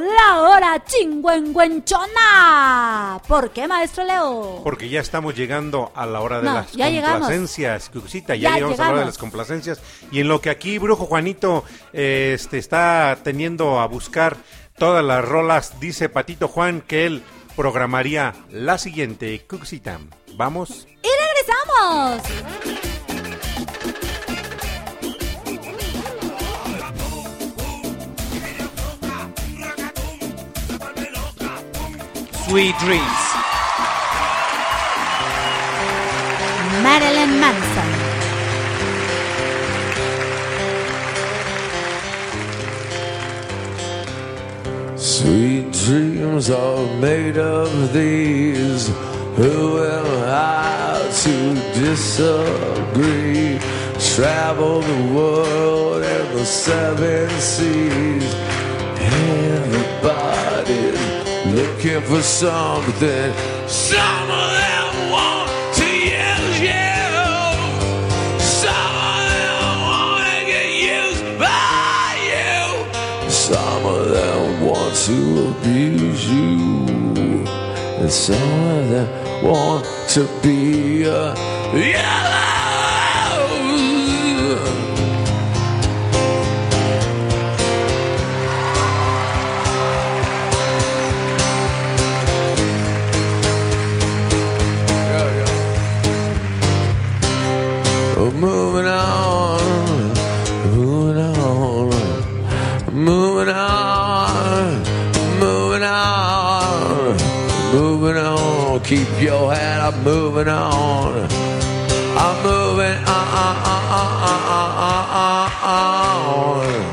la hora chingüengüenchona. ¿Por qué, maestro Leo? Porque ya estamos llegando a la hora de No, las ya llegamos. complacencias, Cuxita. Ya, Ya llegamos a la hora de llegamos. las complacencias. Y en lo que aquí Brujo Juanito eh, este, está teniendo a buscar todas las rolas, dice Patito Juan que él programaría la siguiente, Cuxita. Vamos. ¡Y regresamos! Sweet Dreams. Marilyn Manson. Sweet dreams are made of these. Who am I to disagree? Travel the world and the seven seas. Everybody's looking for something. Some of them want to abuse you. And some of them want to be a. keep your head up, moving on. I'm moving on. on, on, on,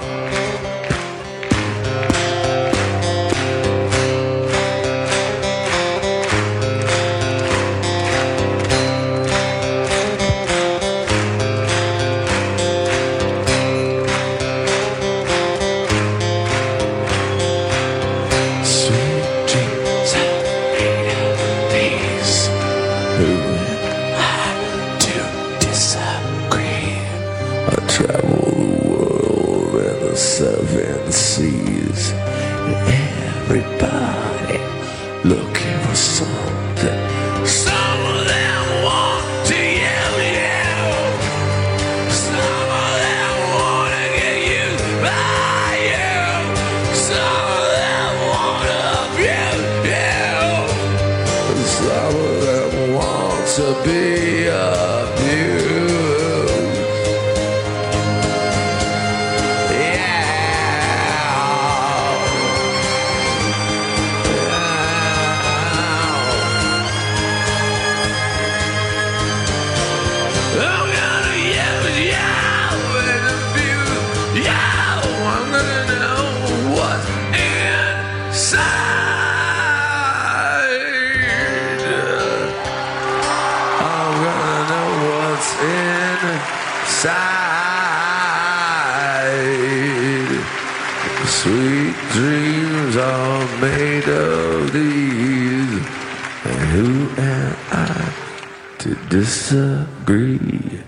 disagree?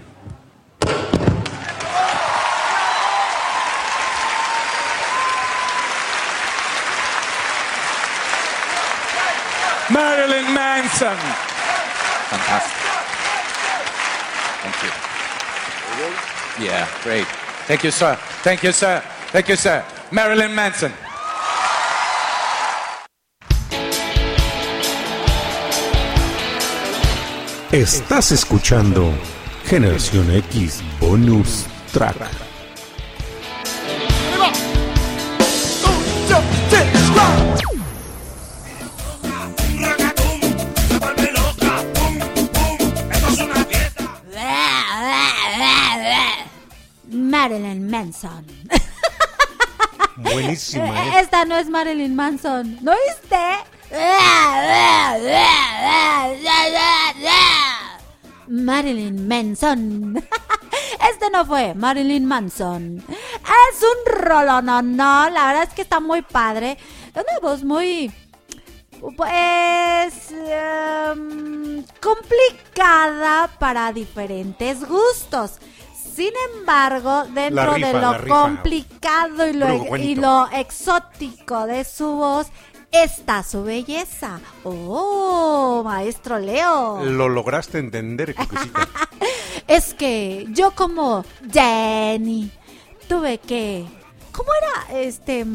Marilyn Manson. Fantastic. Thank you. Yeah, great. Thank you, sir. Thank you, sir. Thank you, sir. Marilyn Manson. Estás escuchando Generación X Bonus Track. Marilyn Manson. Buenísima, Eh. Esta no es Marilyn Manson. ¿No viste? Marilyn Manson. Este no fue Marilyn Manson. Es un rolo, no, no. La verdad es que está muy padre. Es una voz muy. Pues. em, complicada para diferentes gustos. Sin embargo, dentro rifa, de lo complicado y lo, Brujo y Juanito. lo exótico de su voz está su belleza. Oh, maestro Leo. Lo lograste entender, Cucucita. Es que yo como Jenny tuve que... ¿Cómo era este...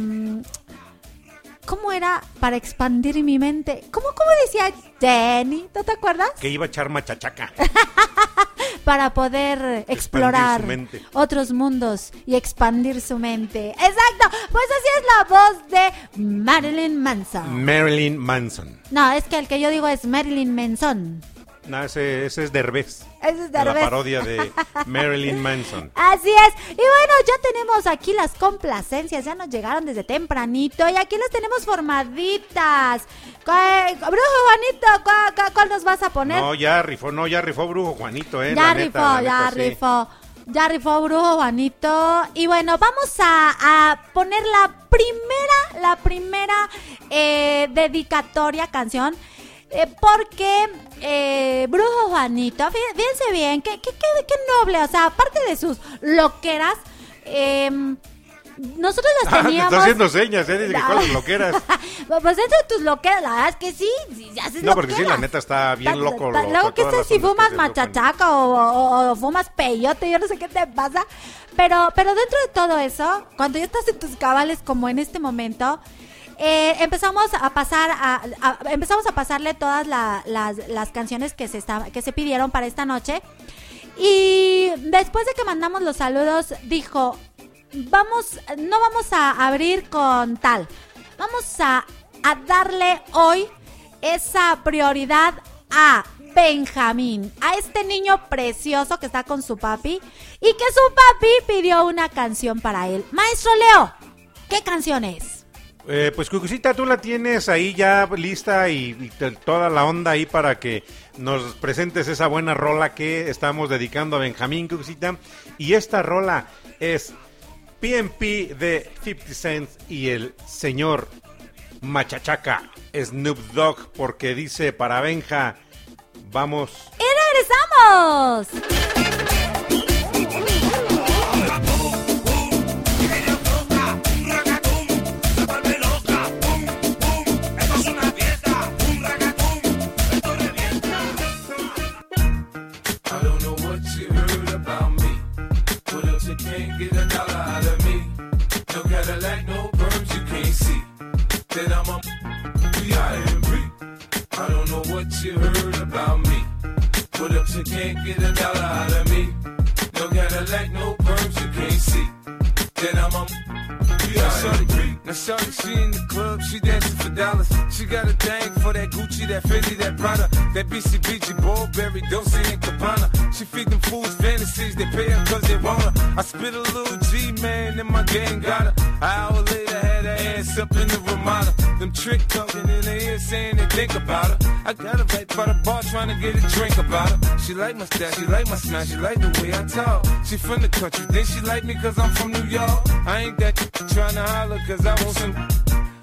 ¿Cómo era para expandir mi mente? ¿Cómo, cómo decía Jenny? ¿No te acuerdas? Que iba a echar machachaca. Para poder explorar otros mundos y expandir su mente. Exacto. Pues así es la voz de Marilyn Manson. Marilyn Manson. No, es que el que yo digo es Marilyn Manson. No, ese, ese es Derbez. Ese es La Derbez. parodia de Marilyn Manson. Así es. Y bueno, ya tenemos aquí las complacencias. Ya nos llegaron desde tempranito. Y aquí las tenemos formaditas. ¿Cuál- Brujo Juanito, ¿cuál, nos vas a poner? No, ya rifó, no, ya rifó Brujo Juanito, ¿eh? ya La rifó, neta, la ya neta, sí. rifó. Ya rifó Brujo Juanito. Y bueno, vamos a, a poner la primera, la primera eh, dedicatoria canción. Eh, porque eh, Brujo Juanito, fí- fíjense bien, qué, qué, qué- qué noble, o sea, aparte de sus loqueras, em, nosotros las Ah, te teníamos... está haciendo señas, ¿eh? Dice cuáles loqueras. Pues dentro de tus loqueras, la verdad es que sí, sí haces No, porque sí, la neta está bien loco. Luego, ¿qué sé si fumas machachaca o, o- o fumas peyote? Yo no sé qué te pasa. Pero, pero dentro de todo eso, cuando ya estás en tus cabales como en este momento, eh, empezamos a pasar a, empezamos a pasarle todas la- las, las canciones que se esta- que se pidieron para esta noche. Y después de que mandamos los saludos, dijo, vamos, no vamos a abrir con tal. Vamos a, a darle hoy esa prioridad a Benjamín, a este niño precioso que está con su papi y que su papi pidió una canción para él. Maestro Leo, ¿qué canción es? Eh, pues Cucucita, tú la tienes ahí ya lista y, toda la onda ahí para que nos presentes esa buena rola que estamos dedicando a Benjamín Cucucita. Y esta rola es PNP de 50 Cent y el señor Machachaca Snoop Dogg porque dice para Benja, vamos. ¡Y regresamos! But if you can't get a dollar out of me, no Cadillac, no perms you can't see. Then I'm a B.I.M.B. Now shorty, she in the club, she dancing for dollars. She got a thing for that Gucci, that Fendi, that Prada, that BCBG, Burberry, Dolce and Gabbana. She feed them fools fantasies, they pay her cause they want her. I spit a little G, man, and my gang got her. An hour later, had her ass up in the Ramada. Them trick talking in her ear saying they think about her. I got her right by the bar trying to get a drink about her. She like my style, she like my smile, she like the way I talk. She from the country, then she like me cause I'm from New York. I ain't that trying to holler cause I want some.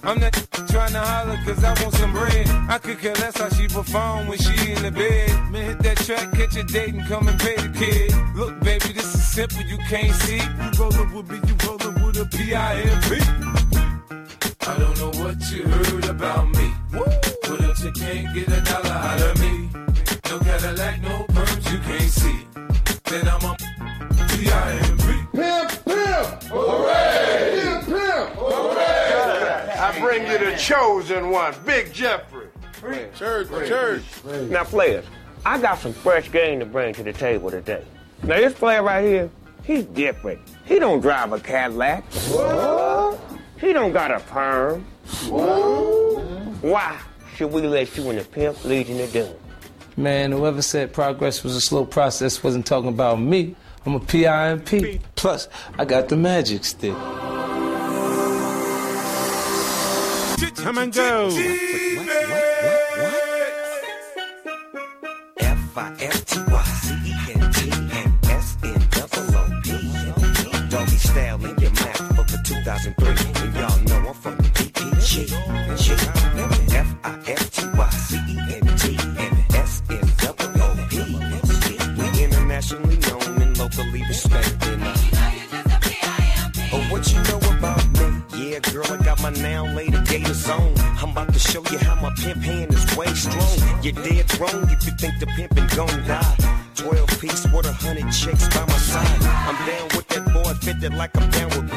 I'm not trying to holler cause I want some bread. I could care less how she perform when she in the bed. Man, hit that track, catch a date and come and pay the kid. Look, baby, this is simple, you can't see. You rollin' with me, you rollin' with a P-I-M-P. I don't know what you heard about me. What if you can't get a dollar out of me, no Cadillac, no perms you can't see. Then I'm a P-I-M-P. Pimp, pimp! Hooray! Pimp, pimp! Hooray! I bring you the chosen one, Big Jeffrey. Church, church. Now, players, I got some fresh game to bring to the table today. Now, this player right here, he's different. He don't drive a Cadillac. He don't got a perm. Why should we let you in the pimp legion of doom? Man, whoever said progress was a slow process wasn't talking about me. I'm a PIMP. Plus, I got the magic stick. Come and go. F-I-F-T-Y-C-E-N-T-and-S-N-double-O-P. Doggy style in your mouth for 2003. And y'all know I'm from the DPG. F-I-F-T-Y-C-E-N-T-and-S-N-double-O-P. We internationally known and locally respected. Oh, what you know about me? Yeah, girl, I got my now later gators on. I'm about to show you how my pimp hand is way strong. You're dead wrong if you think the pimpin' gon' die. 12 piece with a hundred chicks by my side. I'm down with that boy, fitted like I'm down with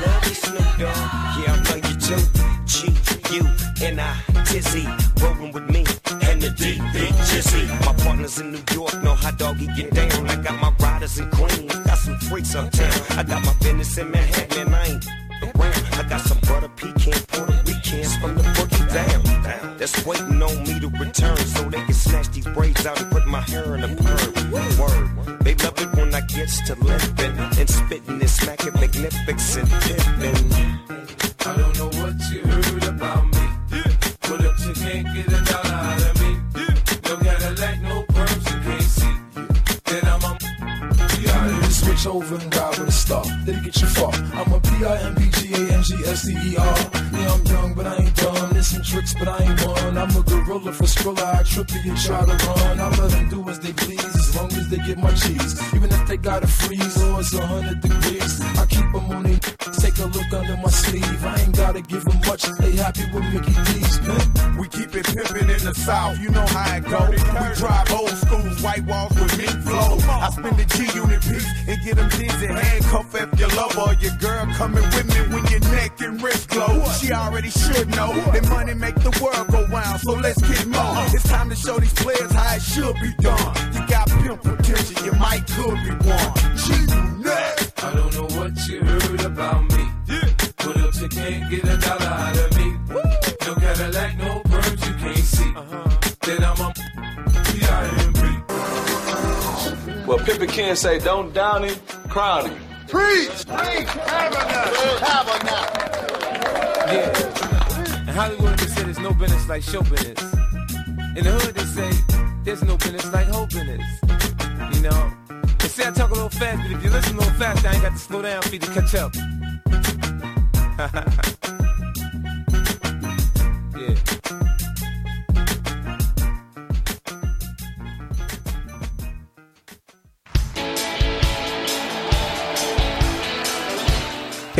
love you, Snoop Dogg. Yeah, I love you too. G, U, N, I, Tizzy, rolling with me. And the D, Big Jizzy. My partners in New York know how doggy get down. I got my riders in Queens, got some freaks uptown. I got my business in Manhattan, and I ain't around. I got some butter pecan Puerto Ricans from the boogie down. That's waiting on me to return so they can snatch these braids out and put my hair in a perm. Word. They love it when I gets to limping and spitting and smacking magnificent pimping. I don't know what you heard about me. But if you can't get a dollar out of me, no Cadillac, no perms you can't see. Then I'm a P-I-M. Switch over and ride with a star. That'll get you far. I'm a P-I-M-P-G-A-M-G-S-T-E-R. Yeah, I'm young, but I ain't dumb. Some tricks, but I ain't one. I'm a gorilla for Skrilla. I trip you and try to run. I let them do as they please, as long as they get my cheese. Even if they gotta freeze or it's a hundred degrees, I keep them on their Take a look under my sleeve. I ain't gotta give them much. They happy with Mickey D's, man. We keep it pimpin' in the south, you know how it go. We drive old schools, white walls with mink flow. I spend the G unit piece and get them G's and handcuff if your lover or your girl coming with me when your neck and wrist glow. She already should know that money make the world go round, so let's get more. It's time to show these players how it should be done. You got pimp potential, you might could be one. Unit. I don't know what you heard about me. But if you can't get a dollar out of me, no Cadillac, no can't say don't down him, crown him. Preach! Preach! Yeah. In Hollywood, they say there's no business like show business. In the hood, they say there's no business like hoe business. You know? They say I talk a little fast, but if you listen a little fast, I ain't got to slow down for you to catch up.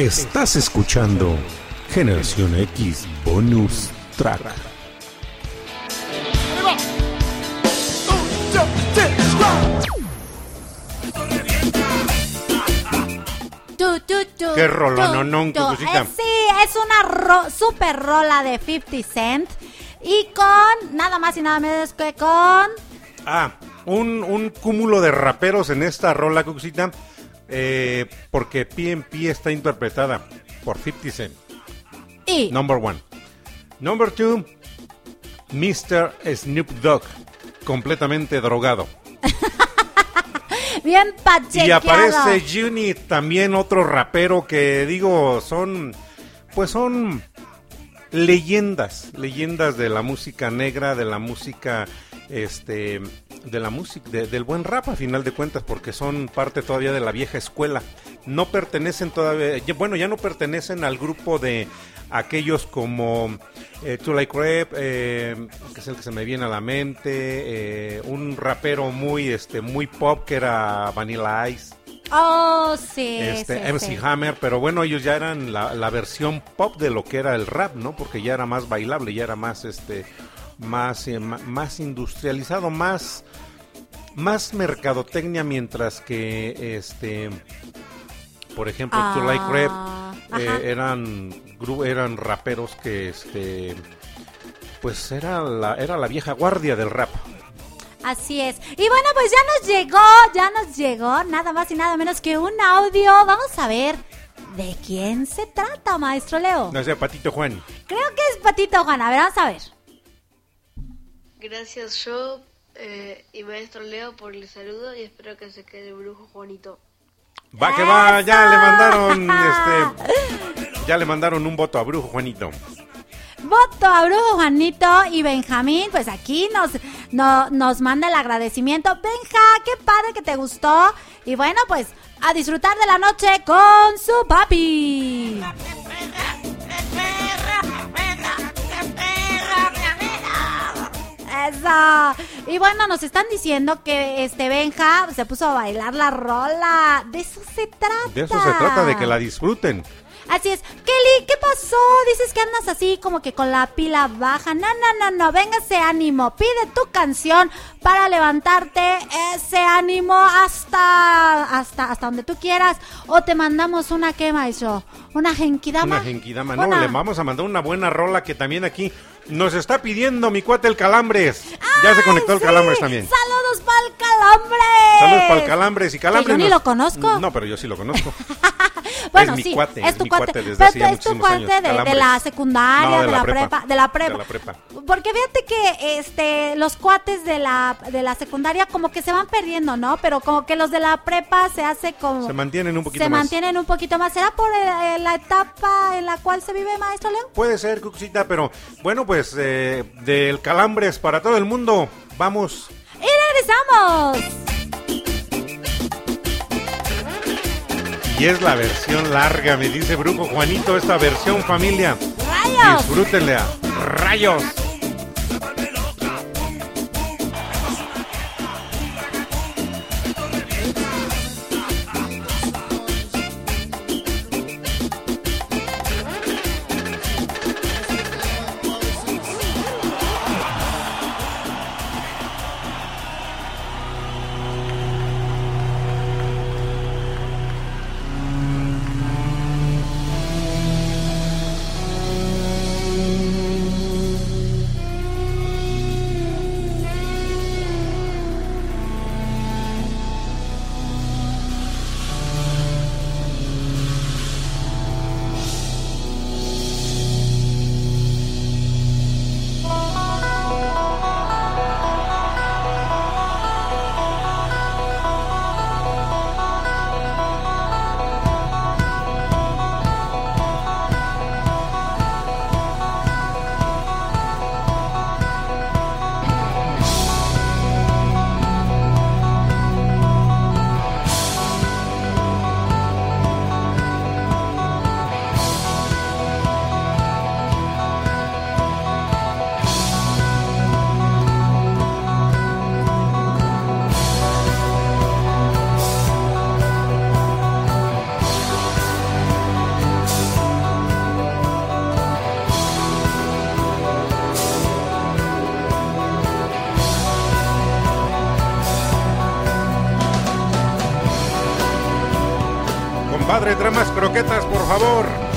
Estás escuchando Generación X Bonus Track. Qué tu. Cucucita. Eh, sí, es una ro- super rola de 50 Cent. Y con nada más y nada menos que con. Ah, un, un cúmulo de raperos en esta rola, Cucucita, eh, porque PNP está interpretada por 50 Cent. Y. Number one. Number two, Mr. Snoop Dogg, completamente drogado. Bien pachequeado. Y aparece Juni, también otro rapero que digo, son, pues son leyendas, leyendas de la música negra, de la música, este, de la música, de- del buen rap a final de cuentas, porque son parte todavía de la vieja escuela. No pertenecen todavía, bueno, ya no pertenecen al grupo de aquellos como eh, Too Like Rap, eh, que es el que se me viene a la mente, eh, un rapero muy, este, muy pop que era Vanilla Ice Oh, sí. este, sí, MC sí. Hammer, pero bueno, ellos ya eran la, la versión pop de lo que era el rap, ¿no? Porque ya era más bailable, ya era más, este, más, eh, más industrializado, más, más mercadotecnia, mientras que, este, por ejemplo, To Like Rap Ah, eh, ajá. eran, eran raperos que, este, pues era la, era la vieja guardia del rap. Así es. Y bueno, pues ya nos llegó, ya nos llegó nada más y nada menos que un audio. Vamos a ver de quién se trata, maestro Leo. No sé, Patito Juan. Creo que es Patito Juan. A ver, vamos a ver. Gracias yo eh, y maestro Leo por el saludo y espero que se quede el brujo Juanito. Va que va, ya le mandaron, este, ya le mandaron un voto a Brujo Juanito. Voto a Brujo Juanito y Benjamín, pues aquí nos, no- nos manda el agradecimiento. Benja, qué padre que te gustó. Y bueno, pues a disfrutar de la noche con su papi. Eso. Y bueno, nos están diciendo que este Benja se puso a bailar la rola. De eso se trata. De eso se trata, de que la disfruten. Así es. Kelly, ¿qué pasó? Dices que andas así como que con la pila baja. No, no, no, no. Véngase ánimo. Pide tu canción para levantarte ese ánimo hasta, hasta, hasta donde tú quieras. O te mandamos una qué, maestro. Una genkidama. Una genkidama. No, Una- le vamos a mandar una buena rola que también aquí nos está pidiendo mi cuate el Calambres. Ya se conectó el Calambres también. Saludos para el calambre. Saludos para el Calambres y Calambres. Que yo ni lo conozco. No, pero yo sí lo conozco. Bueno, es mi sí, cuate, es tu mi cuate. cuate desde Pero hace es tu cuate años, de, de Calambres. la secundaria, No, de, la prepa, de la prepa. De la prepa. Porque fíjate que este los cuates de la de la secundaria como que se van perdiendo, ¿no? Pero como que los de la prepa se hace como Se mantienen un poquito se más. mantienen un poquito más. ¿Será por eh, la etapa en la cual se vive, maestro Leo? Puede ser, Cuxita, pero bueno, pues eh, del Calambres para todo el mundo. Vamos. Y regresamos. Y es la versión larga, me dice Brujo Juanito, esta versión familia. ¡Rayos! Disfrútenla. Rayos. Favor.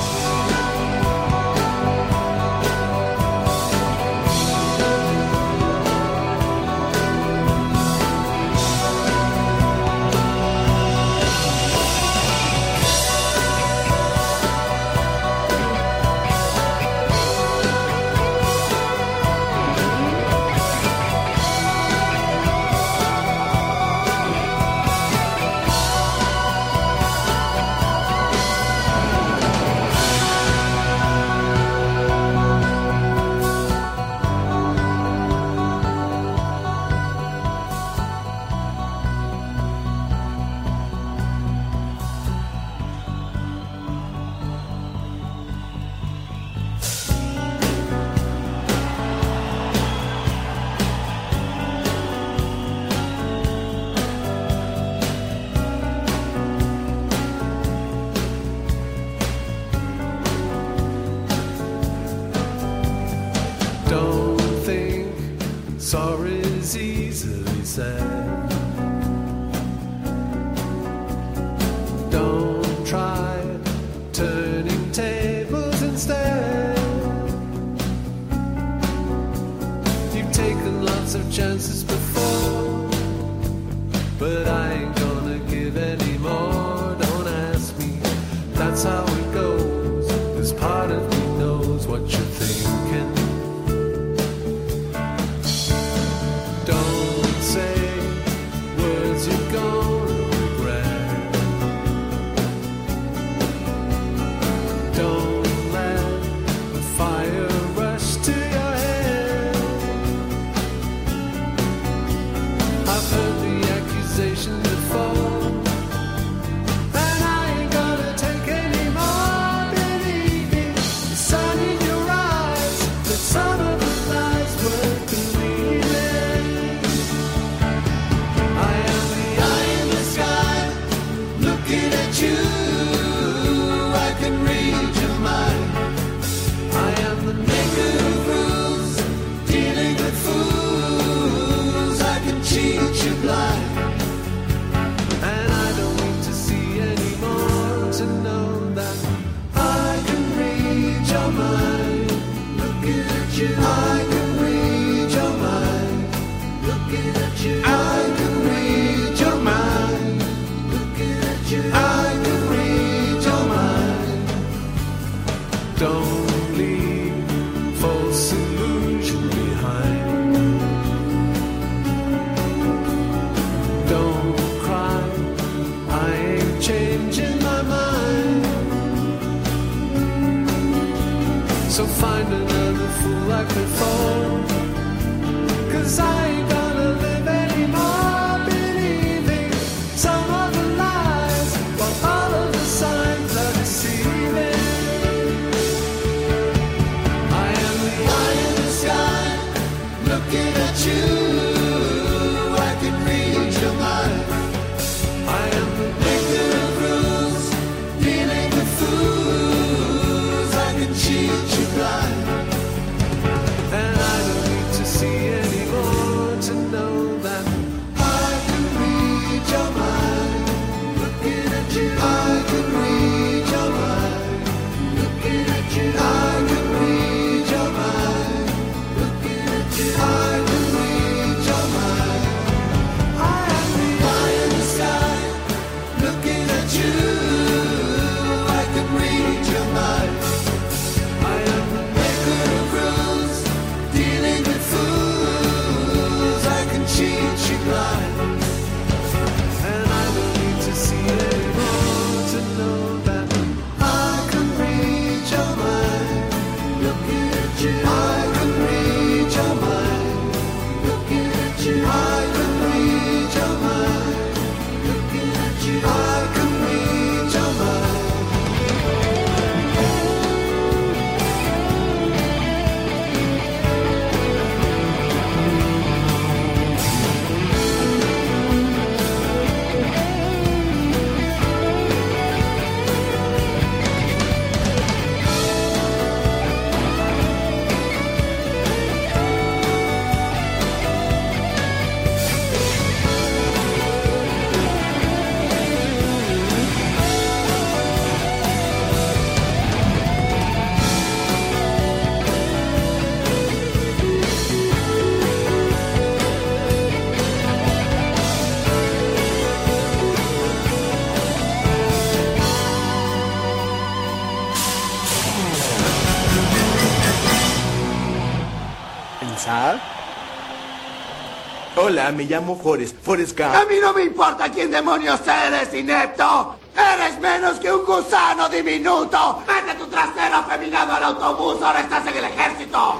Hola, me llamo Forrest, Forrest Gump. A mí no me importa quién demonios eres, inepto. Eres menos que un gusano diminuto. Mete tu trasero afeminado al autobús, ahora estás en el ejército.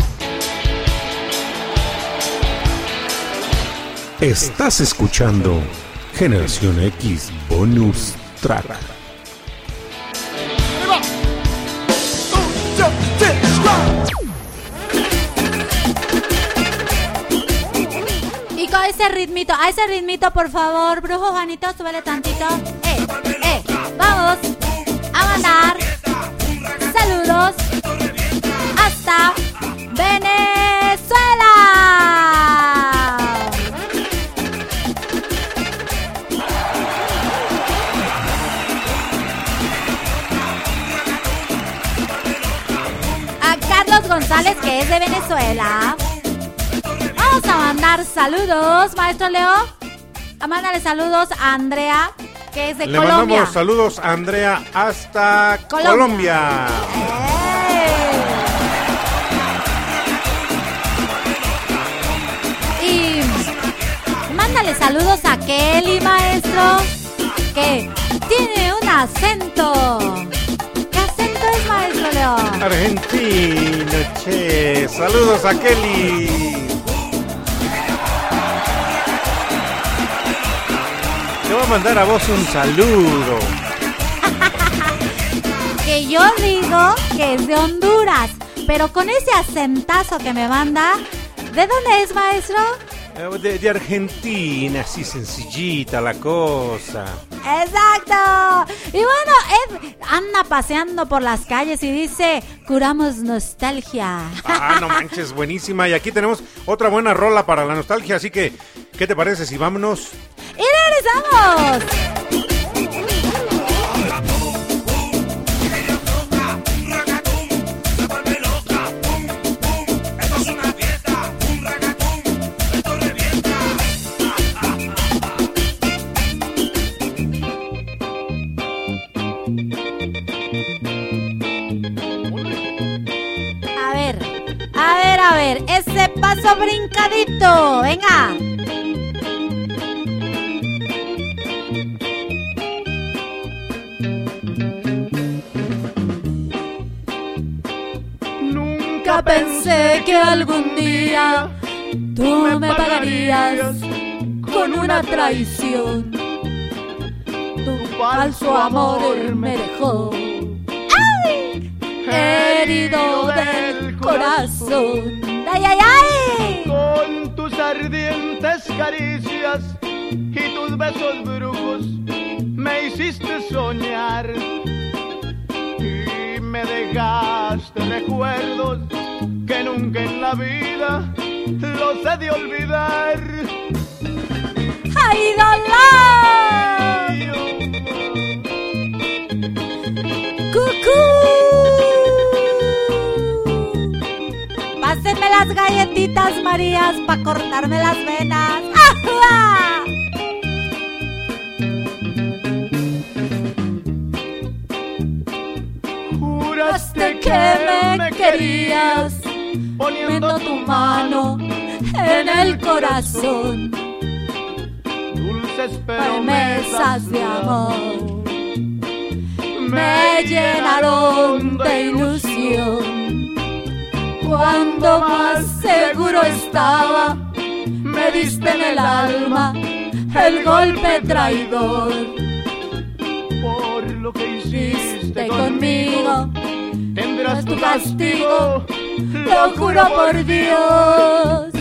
Estás escuchando Generación X Bonus Track. Ritmito, a ese ritmito, por favor, brujo Juanito, súbele tantito. Eh, eh, vamos a mandar saludos hasta Venezuela. A Carlos González, que es de Venezuela. Mandar saludos, maestro Leo. A mandarle saludos a Andrea, que es de Le Colombia. mandamos saludos a Andrea hasta Colombia. Colombia. Y mándale saludos a Kelly, maestro, que tiene un acento. ¿Qué acento es, maestro Leo? Argentino, che. Saludos a Kelly. Te voy a mandar a vos un saludo. Que yo digo que es de Honduras, pero con ese acentazo que me manda, ¿de dónde es, maestro? Eh, De, de Argentina, así sencillita la cosa. Exacto. Y bueno, Ed anda paseando por las calles y dice, curamos nostalgia. Ah, no manches, buenísima. Y aquí tenemos otra buena rola para la nostalgia, así que, ¿qué te parece si vámonos? ¡Y regresamos! Paso brincadito, venga. Nunca pensé que algún día tú me pagarías con una traición. Tu falso amor me dejó ¡Ay! herido del corazón. ¡Ay, ay, ay! Con tus ardientes caricias y tus besos brujos me hiciste soñar y me dejaste recuerdos que nunca en la vida los he de olvidar. ¡Ay, dolor! Galletitas, Marías, para cortarme las venas. ¡Ajua! Juraste que me querías, poniendo tu mano en el corazón. Dulces promesas de amor me llenaron de ilusión. Cuando más seguro estaba, me diste en el alma el golpe traidor. Por lo que hiciste conmigo, tendrás tu castigo, lo juro por Dios.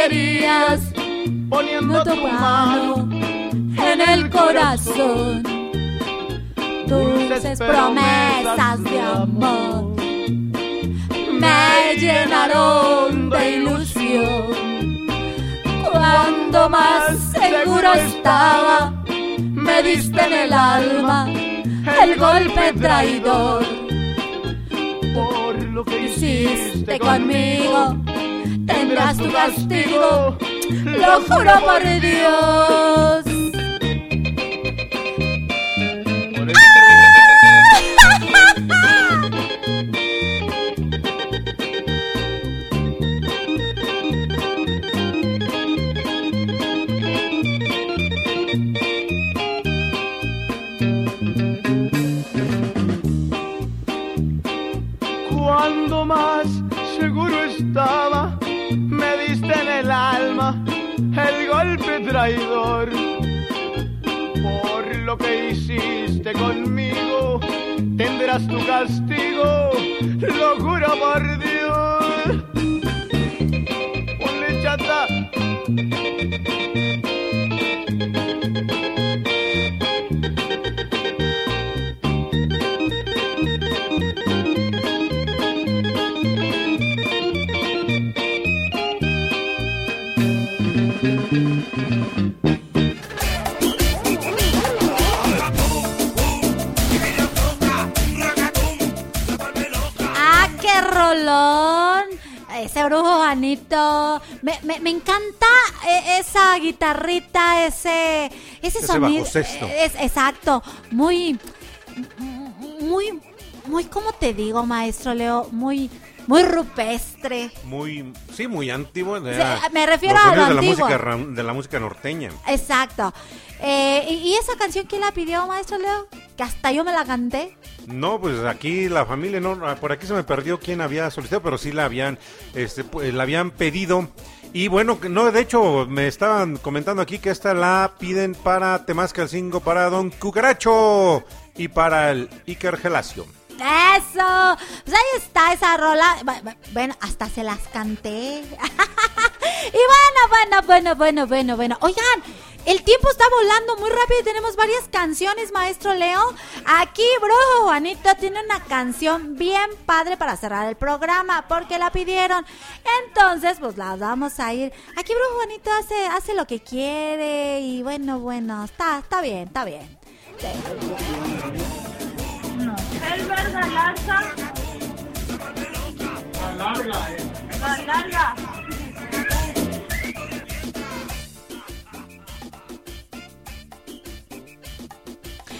Querías poniendo tu mano en el corazón. Dulces promesas de amor me llenaron de ilusión. Cuando más seguro estaba, me me diste en el alma el golpe traidor. Por lo que Hiciste conmigo, tendrás tu castigo, lo juro por Dios. Tu castigo, lo juro por Ese brujo Juanito. Me, me, me encanta eh, esa guitarrita, ese, ese, Ese sonido. Eh, Es, exacto. Muy, muy, muy, ¿cómo te digo, maestro Leo? Muy, muy rupestre. Muy, sí, muy antiguo. de- Sí, me refiero a sonidos lo de la música de la música norteña. Exacto. Eh, ¿y, y esa canción quién la pidió, maestro Leo? Que hasta yo me la canté. No, pues aquí la familia no, ah, por aquí se me perdió quién había solicitado, pero sí la habían, este, pues, la habían pedido. Y bueno, no, de hecho me estaban comentando aquí que esta la piden para Temascalcingo, para Don Cucaracho y para el Iker Gelacio. Eso. Pues ahí está esa rola. Bu- bu- Bueno, hasta se las canté. y bueno, bueno, bueno, bueno, bueno, bueno. Oigan, el tiempo está volando muy rápido y tenemos varias canciones, maestro Leo. Aquí, Brujo Juanito tiene una canción bien padre para cerrar el programa porque la pidieron. Entonces, pues la vamos a ir. Aquí, Brujo Juanito hace, hace lo que quiere y bueno, bueno, está, está bien, está bien. La larga, eh. La larga.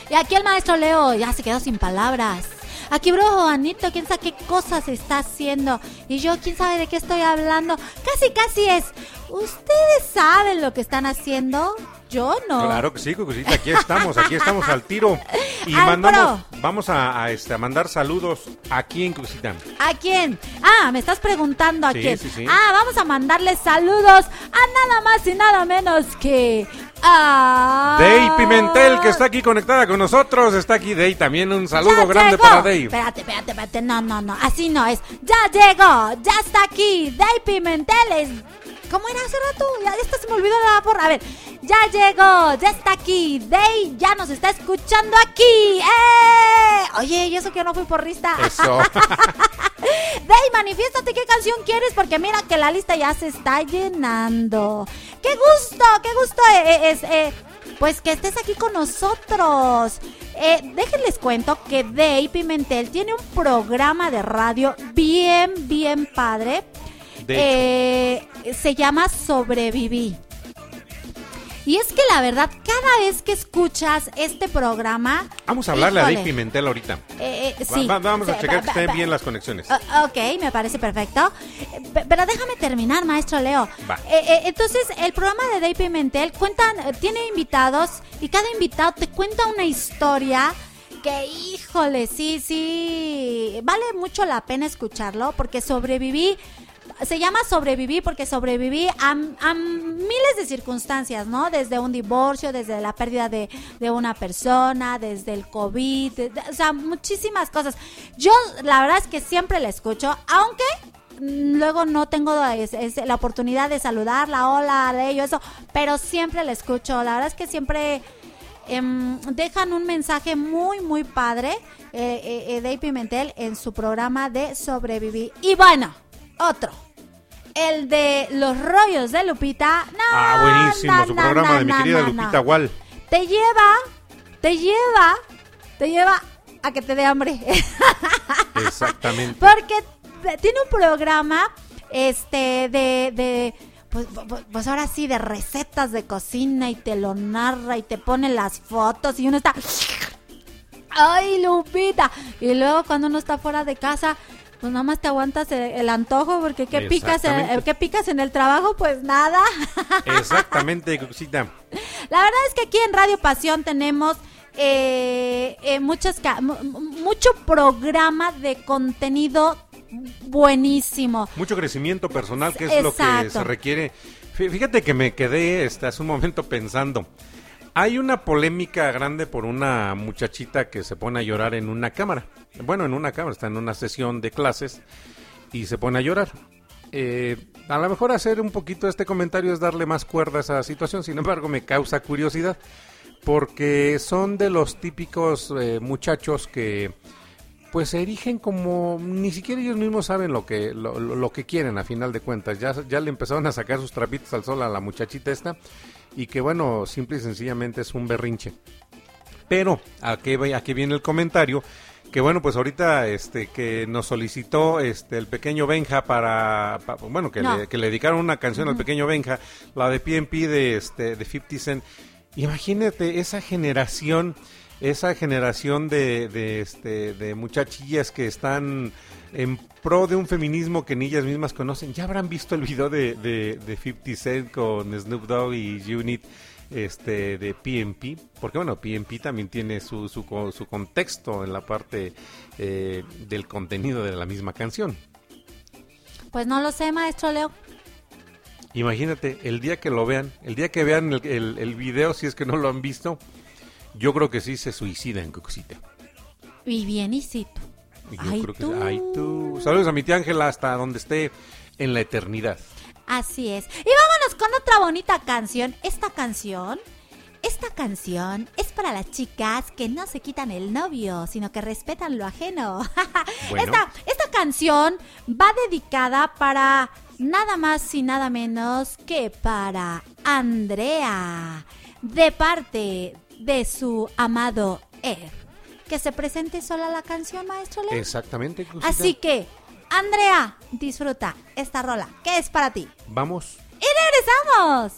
Y aquí el maestro Leo ya se quedó sin palabras. Aquí, bro, Juanito, quién sabe qué cosas está haciendo. Y yo, quién sabe de qué estoy hablando. Casi, casi es. ¿Ustedes saben lo que están haciendo? Yo no. Claro que sí, Cucucita, aquí estamos, aquí estamos al tiro. Y Al mandamos, vamos a, a, este, a mandar saludos aquí en Cucucita. ¿A quién? Ah, me estás preguntando a Sí, quién. sí, sí. Ah, vamos a mandarle saludos a nada más y nada menos que a... Dey Pimentel, que está aquí conectada con nosotros, está aquí Dey, también un saludo Ya grande llegó. para Dey. Espérate, espérate, espérate. No, no, no. Así no es. Ya llegó. Ya está aquí. Day Pimentel es. ¿Cómo era hace rato? Ya esta se me olvidó la porra. A ver. Ya llegó. Ya está aquí. Day ya nos está escuchando aquí. ¡Eh! Oye, ¿y eso que yo no fui porrista? Eso. Day, manifiéstate qué canción quieres porque mira que la lista ya se está llenando. ¡Qué gusto! ¡Qué gusto eh, es! eh, pues que estés aquí con nosotros. Eh, déjenles cuento que Day Pimentel tiene un programa de radio bien, bien padre. De Eh, se llama Sobreviví. Y es que la verdad, cada vez que escuchas este programa... Vamos a hablarle a híjole, Pimentel ahorita. eh, eh, sí. va- vamos a Sí, checar va- que estén bien las conexiones. Ah, ok, me parece perfecto. Pe- Pero déjame terminar, maestro Leo. Va. Eh, eh, entonces, el programa de Day Pimentel cuentan, eh, tiene invitados y cada invitado te cuenta una historia que, híjole, sí, sí, vale mucho la pena escucharlo porque sobreviví. Se llama sobreviví porque sobreviví a, a miles de circunstancias, ¿no? Desde un divorcio, desde la pérdida de, de una persona, desde el COVID, de- de- o sea, muchísimas cosas. Yo, la verdad es que siempre la escucho, aunque luego no tengo la oportunidad de saludarla, hola, de ello, eso, pero siempre la escucho. La verdad es que siempre em, dejan un mensaje muy, muy padre, eh, eh, eh, Dave Pimentel, en su programa de Sobrevivir. Y bueno, otro. El de los rollos de Lupita. No, Ah, buenísimo, no, su no, programa de mi querida Lupita. Wall. Te lleva te lleva, te lleva a que te dé hambre. Exactamente. Porque tiene un programa, este, de, de pues, pues- pues ahora sí, de recetas de cocina y te lo narra y te pone las fotos y uno está... ¡Ay, Lupita! Y luego cuando uno está fuera de casa, pues nada más te aguantas el, el antojo porque ¿qué picas, en. ¿qué picas en el trabajo? Pues nada. Exactamente, Cuxita. La verdad es que aquí en Radio Pasión tenemos eh, eh, muchas mucho programa de contenido buenísimo. Mucho crecimiento personal, que es lo que se requiere. Fí- Fíjate que me quedé este, hace un momento pensando. Hay una polémica grande por una muchachita que se pone a llorar en una cámara. Bueno, en una cámara, está en una sesión de clases y se pone a llorar. Eh, a lo mejor hacer un poquito este comentario es darle más cuerda a esa situación, sin embargo me causa curiosidad porque son de los típicos eh, muchachos que pues se erigen como ni siquiera ellos mismos saben lo que lo, que quieren a final de cuentas ya ya le empezaron a sacar sus trapitos al sol a la muchachita esta y que bueno simple y sencillamente es un berrinche. Pero a qué a qué viene el comentario que bueno pues ahorita este que nos solicitó este el pequeño Benja para, pa- bueno que, No. le, que le dedicaron una canción al pequeño Benja la de PNP de este de 50 Cent. Imagínate esa generación esa generación de, de, este, de muchachillas que están en pro de un feminismo que ni ellas mismas conocen. Ya habrán visto el video de, de, de 50 Cent con Snoop Dogg y Unit este, de PNP. Porque bueno, PNP también tiene su, su, co- su contexto en la parte eh, del contenido de la misma canción. Pues no lo sé, maestro Leo. Imagínate, el día que lo vean, el día que vean el, el, el video, si es que no lo han visto, yo creo que sí se suicidan, Cuxita. Y bienicito. Yo Ay, creo que tú. sí. Ay, tú. Saludos a mi tía Ángela hasta donde esté en la eternidad. Así es. Y vámonos con otra bonita canción. Esta canción, esta canción es para las chicas que no se quitan el novio, sino que respetan lo ajeno. Bueno. Esta, esta canción va dedicada para nada más y nada menos que para Andrea, de parte de su amado Ed. Que se presente sola la canción, maestro Leo. Exactamente. Así que, Andrea, disfruta esta rola, que es para ti. Vamos. ¡Y regresamos!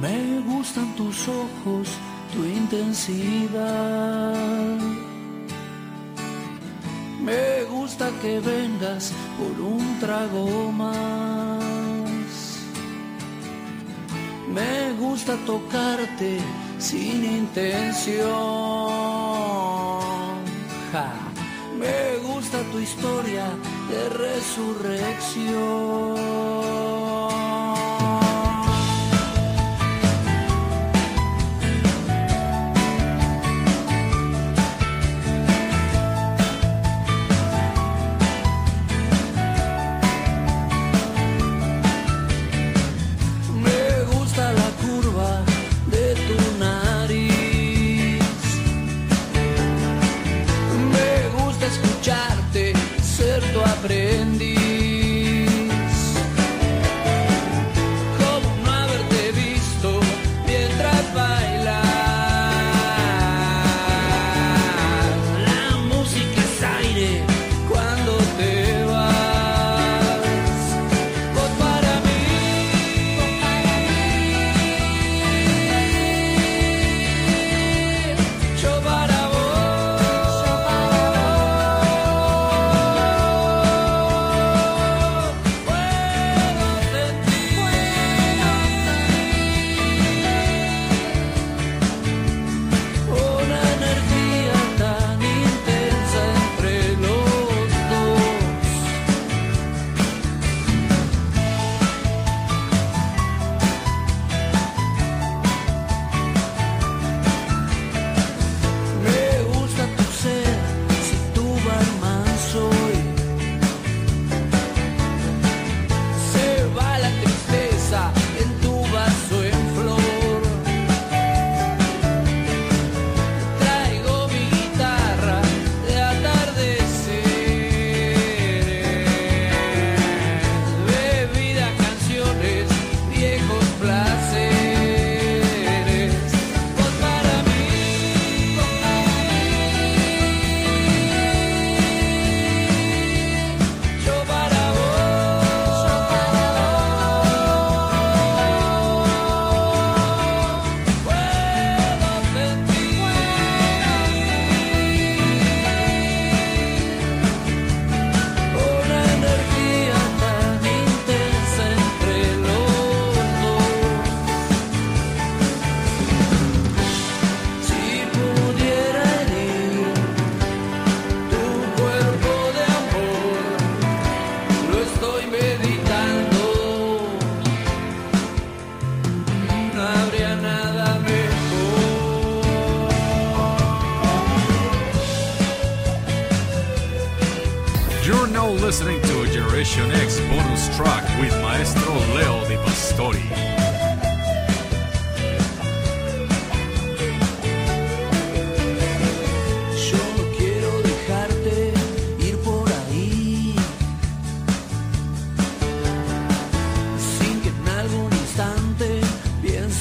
Me gustan tus ojos, tu intensidad. Me gusta que vengas por un trago más. Me gusta tocarte sin intención. Ja. Me gusta tu historia de resurrección.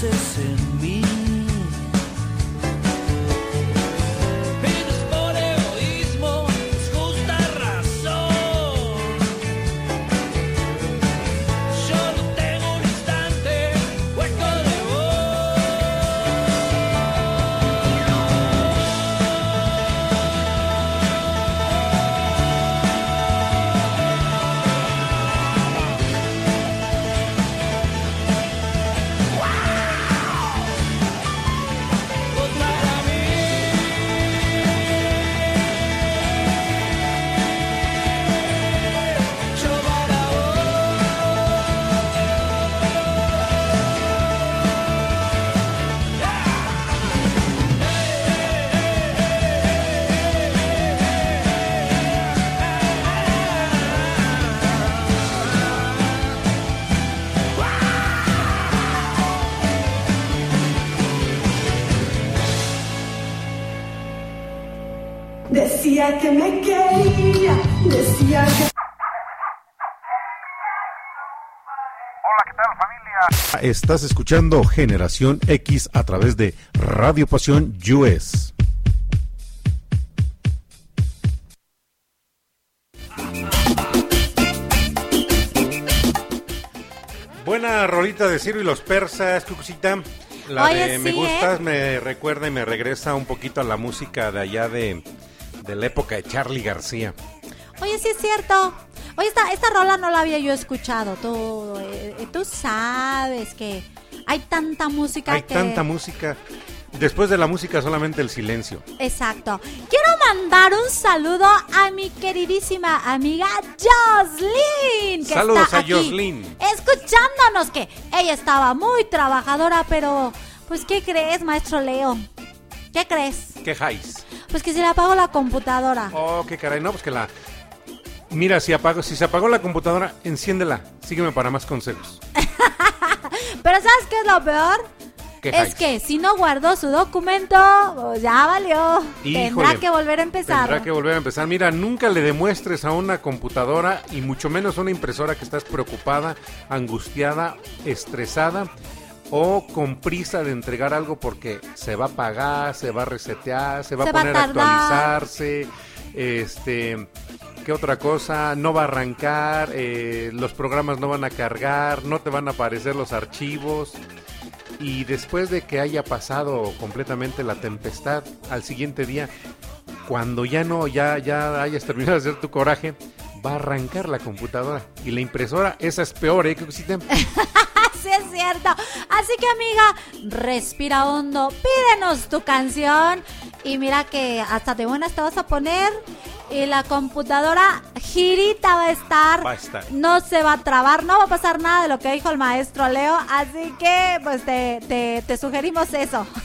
Pienses en que me quería, decía que... Estás escuchando Generación X a través de Radio Pasión US. Buena rolita de Ciro y los persas, Cucucita. La Oye, de Me sí, Gustas ¿eh? me recuerda y me regresa un poquito a la música de allá de, de la época de Charlie García. Oye, sí es cierto. Oye, esta, esta rola no la había yo escuchado. Tú, eh, tú sabes que hay tanta música Hay que... tanta música. Después de la música solamente el silencio. Exacto. Quiero mandar un saludo a mi queridísima amiga Jocelyn. Que Saludos está a aquí Jocelyn. Escuchándonos que ella estaba muy trabajadora, pero pues ¿qué crees, maestro Leo? ¿Qué crees? ¿Qué jais? Pues que se le apagó la computadora. Oh, qué caray. No, pues que la... Mira, si, apago, si se apagó la computadora, enciéndela. Sígueme para más consejos. Pero ¿sabes qué es lo peor? ¿Qué es que si no guardó su documento, pues ya valió. Tendrá que volver a empezar. Tendrá que volver a empezar. Mira, nunca le demuestres a una computadora y mucho menos a una impresora que estás preocupada, angustiada, estresada o con prisa de entregar algo porque se va a pagar, se va a resetear, se va Se a va a poner a actualizarse, este, ¿qué otra cosa? No va a arrancar, eh, los programas no van a cargar, no te van a aparecer los archivos. Y después de que haya pasado completamente la tempestad, al siguiente día, cuando ya no, ya, ya hayas terminado de hacer tu coraje, va a arrancar la computadora. Y la impresora, esa es peor, ¿eh? Que sí es cierto. Así que amiga, respira hondo, pídenos tu canción y mira que hasta de buenas te vas a poner y la computadora girita va a estar. Va a estar. No se va a trabar, no va a pasar nada de lo que dijo el maestro Leo, así que pues te, te, te sugerimos eso.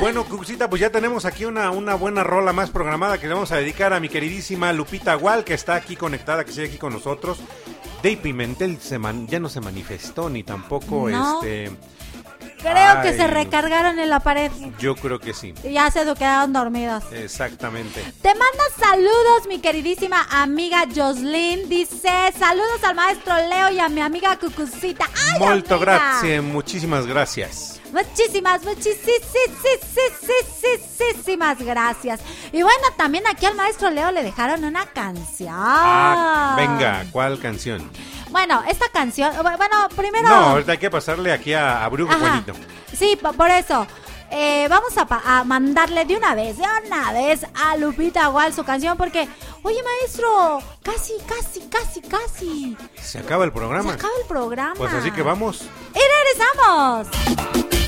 Bueno, Cuxita, pues ya tenemos aquí una, una buena rola más programada que le vamos a dedicar a mi queridísima Lupita Gual, que está aquí conectada, que sigue aquí con nosotros. Dave Pimentel se man- ya no se manifestó, ni tampoco No. este. Creo que se recargaron en la pared Yo creo que sí. y ya se quedaron dormidos. Exactamente. Te manda saludos, mi queridísima amiga Jocelyn. Dice, saludos al maestro Leo y a mi amiga Cucucita. ¡Ay, Molto amiga! grazie, muchísimas gracias. Muchísimas, muchísimas gracias. Y bueno, también aquí al maestro Leo le dejaron una canción. Ah, venga, ¿cuál canción? Bueno, esta canción, bueno, primero... No, ahorita hay que pasarle aquí a, a Brujo Ajá. Juanito. Sí, po- por eso. Eh, vamos a, a mandarle de una vez, de una vez a Lupita Gual su canción porque, oye maestro, casi, casi, casi, casi. Se acaba el programa. Se acaba el programa. Pues así que vamos. Y regresamos.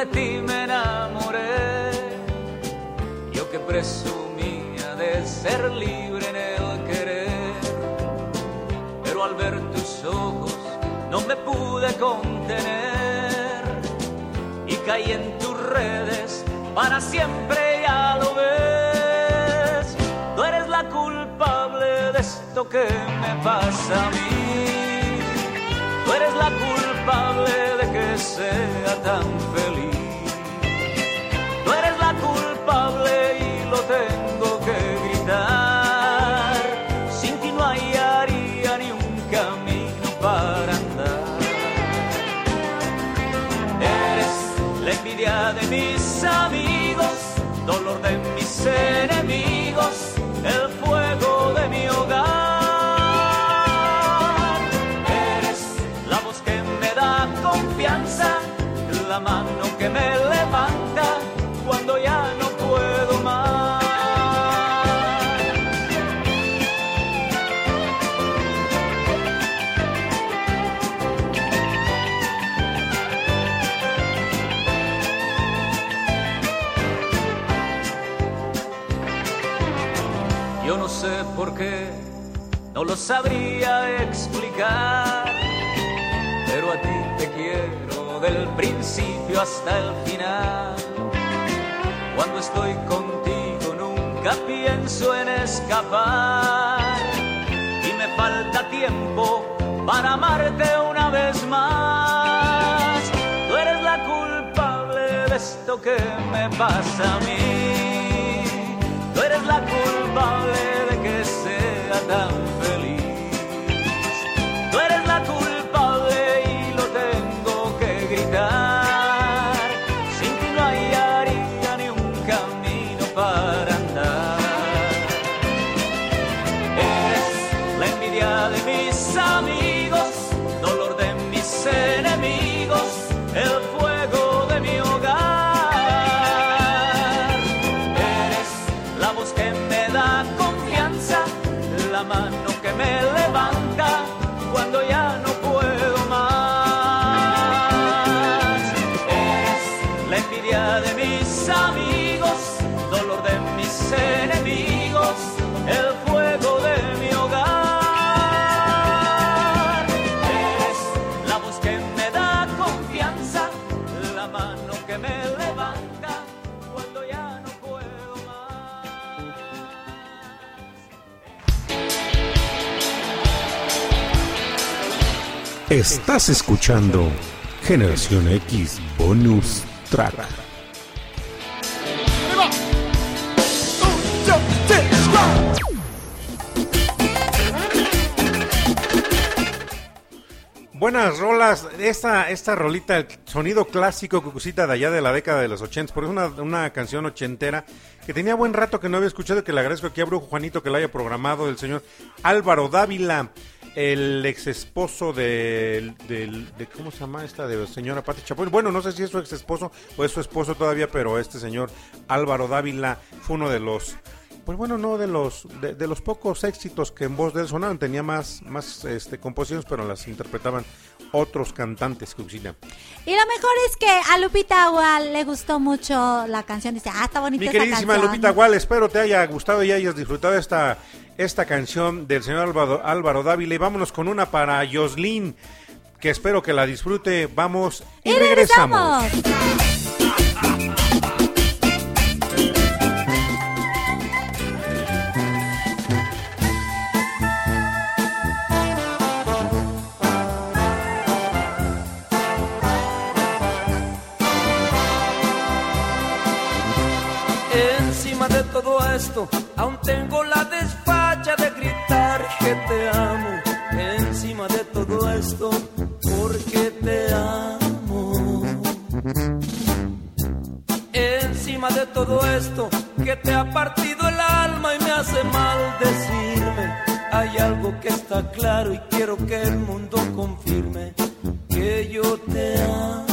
De ti me enamoré. Yo que presumía de ser libre en el querer, pero al ver tus ojos no me pude contener y caí en tus redes para siempre, ya lo ves. Tú eres la culpable de esto que me pasa a mí. Tú eres la culpable de que sea tan feliz. No lo sabría explicar, pero a ti te quiero del principio hasta el final. Cuando estoy contigo nunca pienso en escapar y me falta tiempo para amarte una vez más. Tú eres la culpable de esto que me pasa a mí. Tú eres la culpable Estás escuchando Generación X Bonus Track. Buenas rolas, esta, esta rolita, el sonido clásico cucucita de allá de la década de los 80, porque es una, una canción ochentera que tenía buen rato que no había escuchado que le agradezco aquí a Brujo Juanito que la haya programado, el señor Álvaro Dávila, el ex esposo del, del- de, ¿cómo se llama esta? De señora Pati Chapoy. Bueno, no sé si es su ex esposo o es su esposo todavía, pero este señor Álvaro Dávila fue uno de los pues bueno, no de los de, de los pocos éxitos que en voz de él sonaron, tenía más más este composiciones, pero las interpretaban otros cantantes que usinan. Y lo mejor es que a Lupita Agua le gustó mucho la canción. Dice, ah, está bonita Mi queridísima. Lupita Gual, espero te haya gustado y hayas disfrutado esta esta canción del señor Álvaro, Álvaro Dávila y vámonos con una para Yoslin, que espero que la disfrute. Vamos y, Y regresamos. regresamos. Aún tengo la despacha de gritar que te amo. Encima de todo esto, porque te amo. Encima de todo esto, que te ha partido el alma y me hace mal decirme. Hay algo que está claro y quiero que el mundo confirme que yo te amo.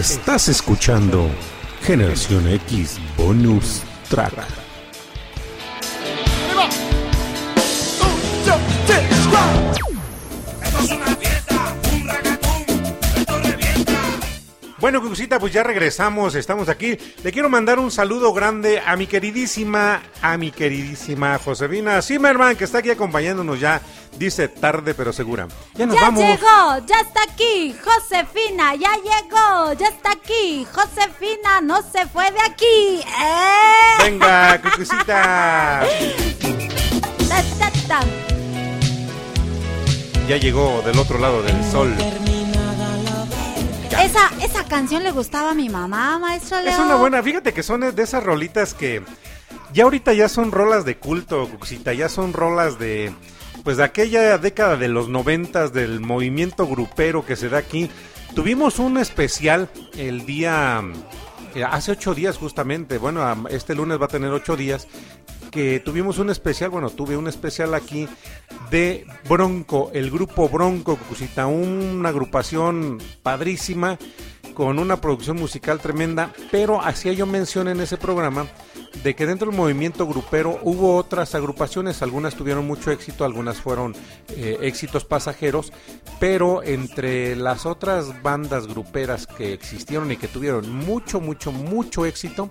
Estás escuchando Generación X Bonus Track. Bueno, Cucita, pues ya regresamos, estamos aquí. Le quiero mandar un saludo grande a mi queridísima, a mi queridísima Josefina Zimmerman, que está aquí acompañándonos ya. Dice tarde pero segura. Ya nos ya vamos. llegó, ya está aquí, Josefina, ya llegó, ya está aquí, Josefina, no se fue de aquí. ¡Eh! Venga, Cucucita. Ta, ta, ta. Ya llegó del otro lado del sol. Esa, esa canción le gustaba a mi mamá, maestro Leo. Es una buena, fíjate que son de esas rolitas que ya ahorita ya son rolas de culto, Cuxita, ya son rolas de pues de aquella década de los noventas del movimiento grupero que se da aquí. Tuvimos un especial el día eh, hace ocho días justamente, bueno, este lunes va a tener ocho días que tuvimos un especial, bueno, tuve un especial aquí de Bronco, el grupo Bronco, Cucucita, una agrupación padrísima con una producción musical tremenda, pero hacía yo mención en ese programa de que dentro del movimiento grupero hubo otras agrupaciones, algunas tuvieron mucho éxito, algunas fueron eh, éxitos pasajeros, pero entre las otras bandas gruperas que existieron y que tuvieron mucho, mucho, mucho éxito,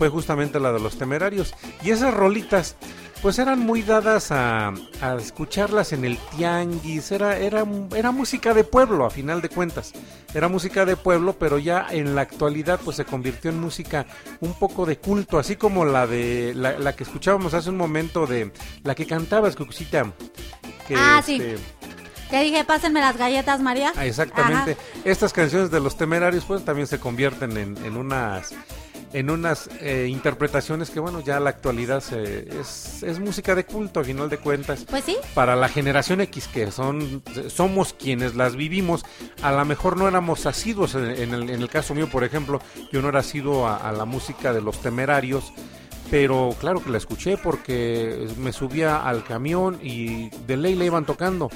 fue justamente la de los temerarios. Y esas rolitas, pues eran muy dadas a, a escucharlas en el tianguis, era, era, era música de pueblo a final de cuentas, era música de pueblo, pero ya en la actualidad pues se convirtió en música un poco de culto, así como la de la, la que escuchábamos hace un momento de la que cantabas, Cucucita. que, Ah, sí. este, Te dije, pásenme las galletas, María. Ah, Exactamente. Estas canciones de los temerarios pues también se convierten en, en unas en unas eh, interpretaciones que bueno ya a la actualidad se- es, es música de culto a final de cuentas. Pues sí. Para la generación X que son somos quienes las vivimos, a lo mejor no éramos asiduos en, en el, en el caso mío por ejemplo, yo no era asiduo a, a la música de los temerarios. Pero claro que la escuché porque me subía al camión y de ley la iban tocando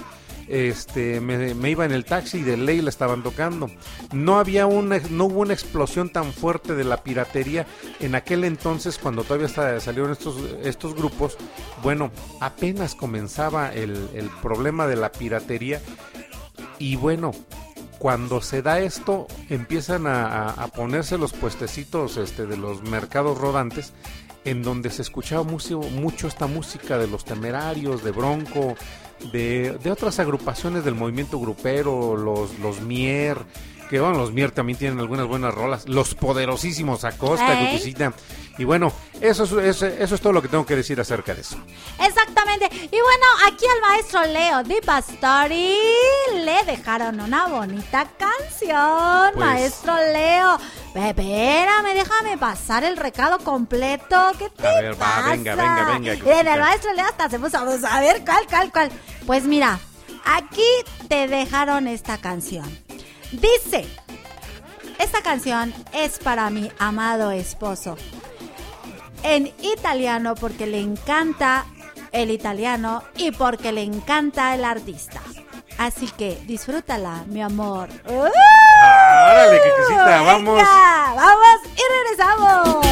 este me, iba en el taxi y de ley la estaban tocando. No había una no hubo una explosión tan fuerte de la piratería en aquel entonces cuando todavía salieron estos estos grupos. Bueno apenas comenzaba el, el problema de la piratería y bueno cuando se da esto empiezan a, a- ponerse los puestecitos este, de los mercados rodantes en donde se escuchaba mucho esta música de los temerarios, de Bronco, de, de otras agrupaciones del movimiento grupero, los, los Mier, que bueno, los Mier también tienen algunas buenas rolas, los poderosísimos Acosta, Ey. Cucucita. Y bueno, eso es, eso, eso es todo lo que tengo que decir acerca de eso. Exactamente. Y bueno, aquí al maestro Leo Di Pastori le dejaron una bonita canción, Pues- maestro Leo. Espérame, déjame pasar el recado completo. ¿Qué te A ver, va, venga, venga, venga, Miren, Cucucita. el maestro Leo hasta se puso a ver cuál, cuál, cuál. Pues mira, aquí te dejaron esta canción. Dice, esta canción es para mi amado esposo en italiano porque le encanta el italiano y porque le encanta el artista. Así que disfrútala, mi amor. ¡Uh! ¡Árale, Cucucita! ¡Vamos! ¡Vamos y regresamos!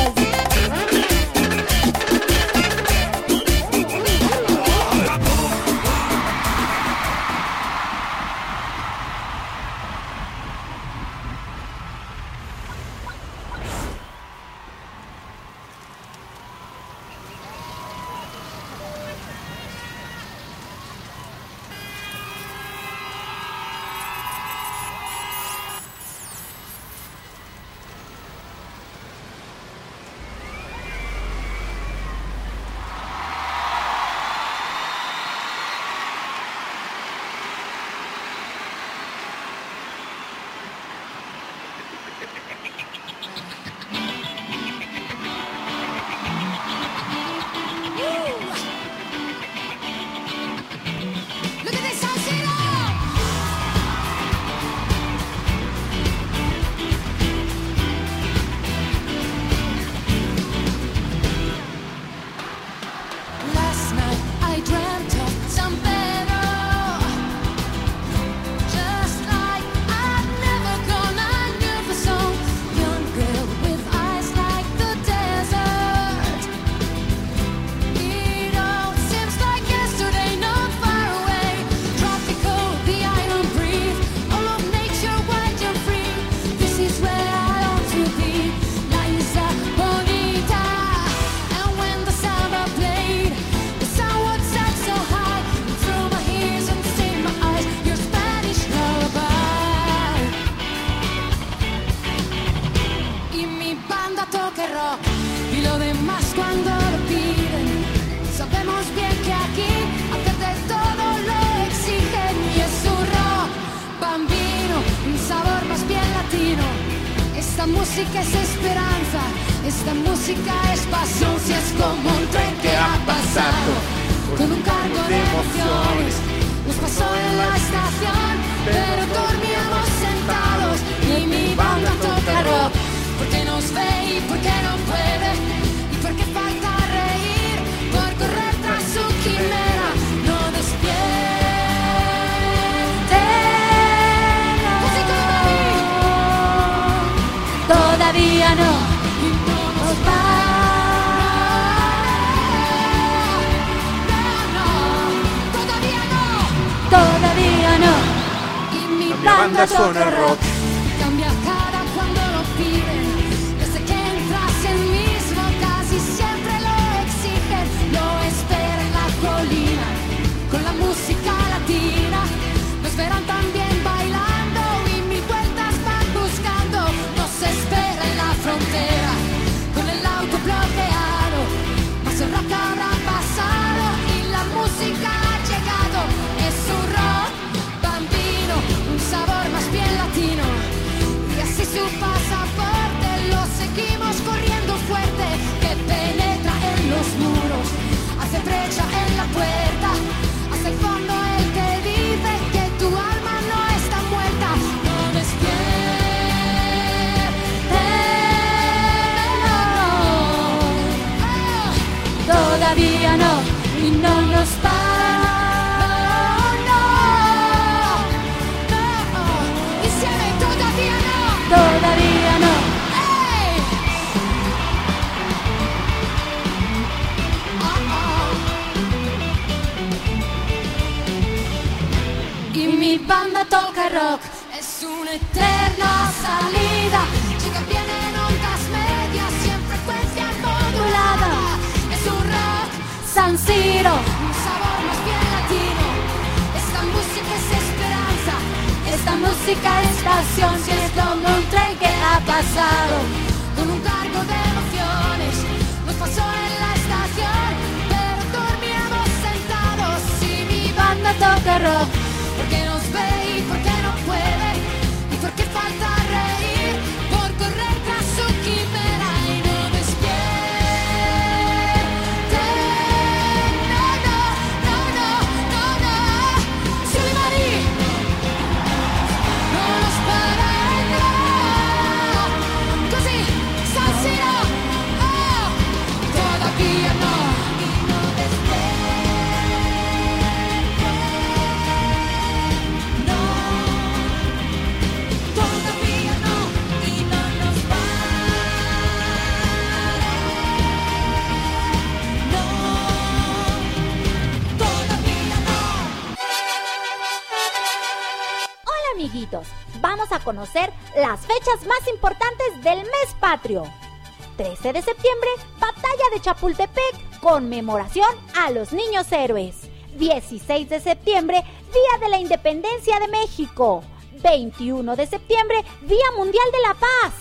13 de septiembre, Batalla de Chapultepec, conmemoración a los niños héroes. 16 de septiembre, Día de la Independencia de México. 21 de septiembre, Día Mundial de la Paz.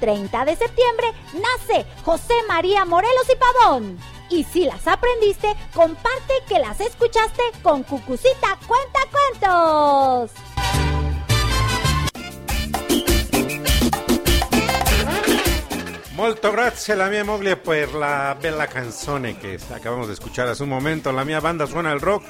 30 de septiembre, nace José María Morelos y Pavón. Y si las aprendiste, comparte que las escuchaste con Cucucita Cuenta Cuentos. Molto grazie la mia moglie per la bella canzone que acabamos de escuchar hace un momento. La mia banda suena el rock.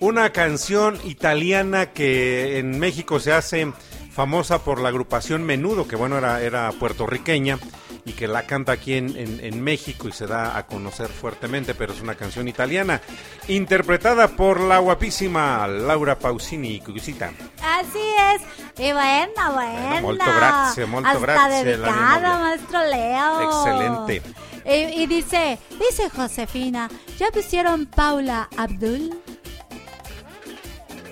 Una canción italiana que en México se hace famosa por la agrupación Menudo, que bueno, era, era puertorriqueña y que la canta aquí en, en- en México y se da a conocer fuertemente, pero es una canción italiana, interpretada por la guapísima Laura Pausini, Cucucita. Así es. Y bueno, bueno. molto grazie, molto Hasta grazie, maestro Leo. Excelente. Y, y dice, dice Josefina, ¿ya pusieron Paula Abdul?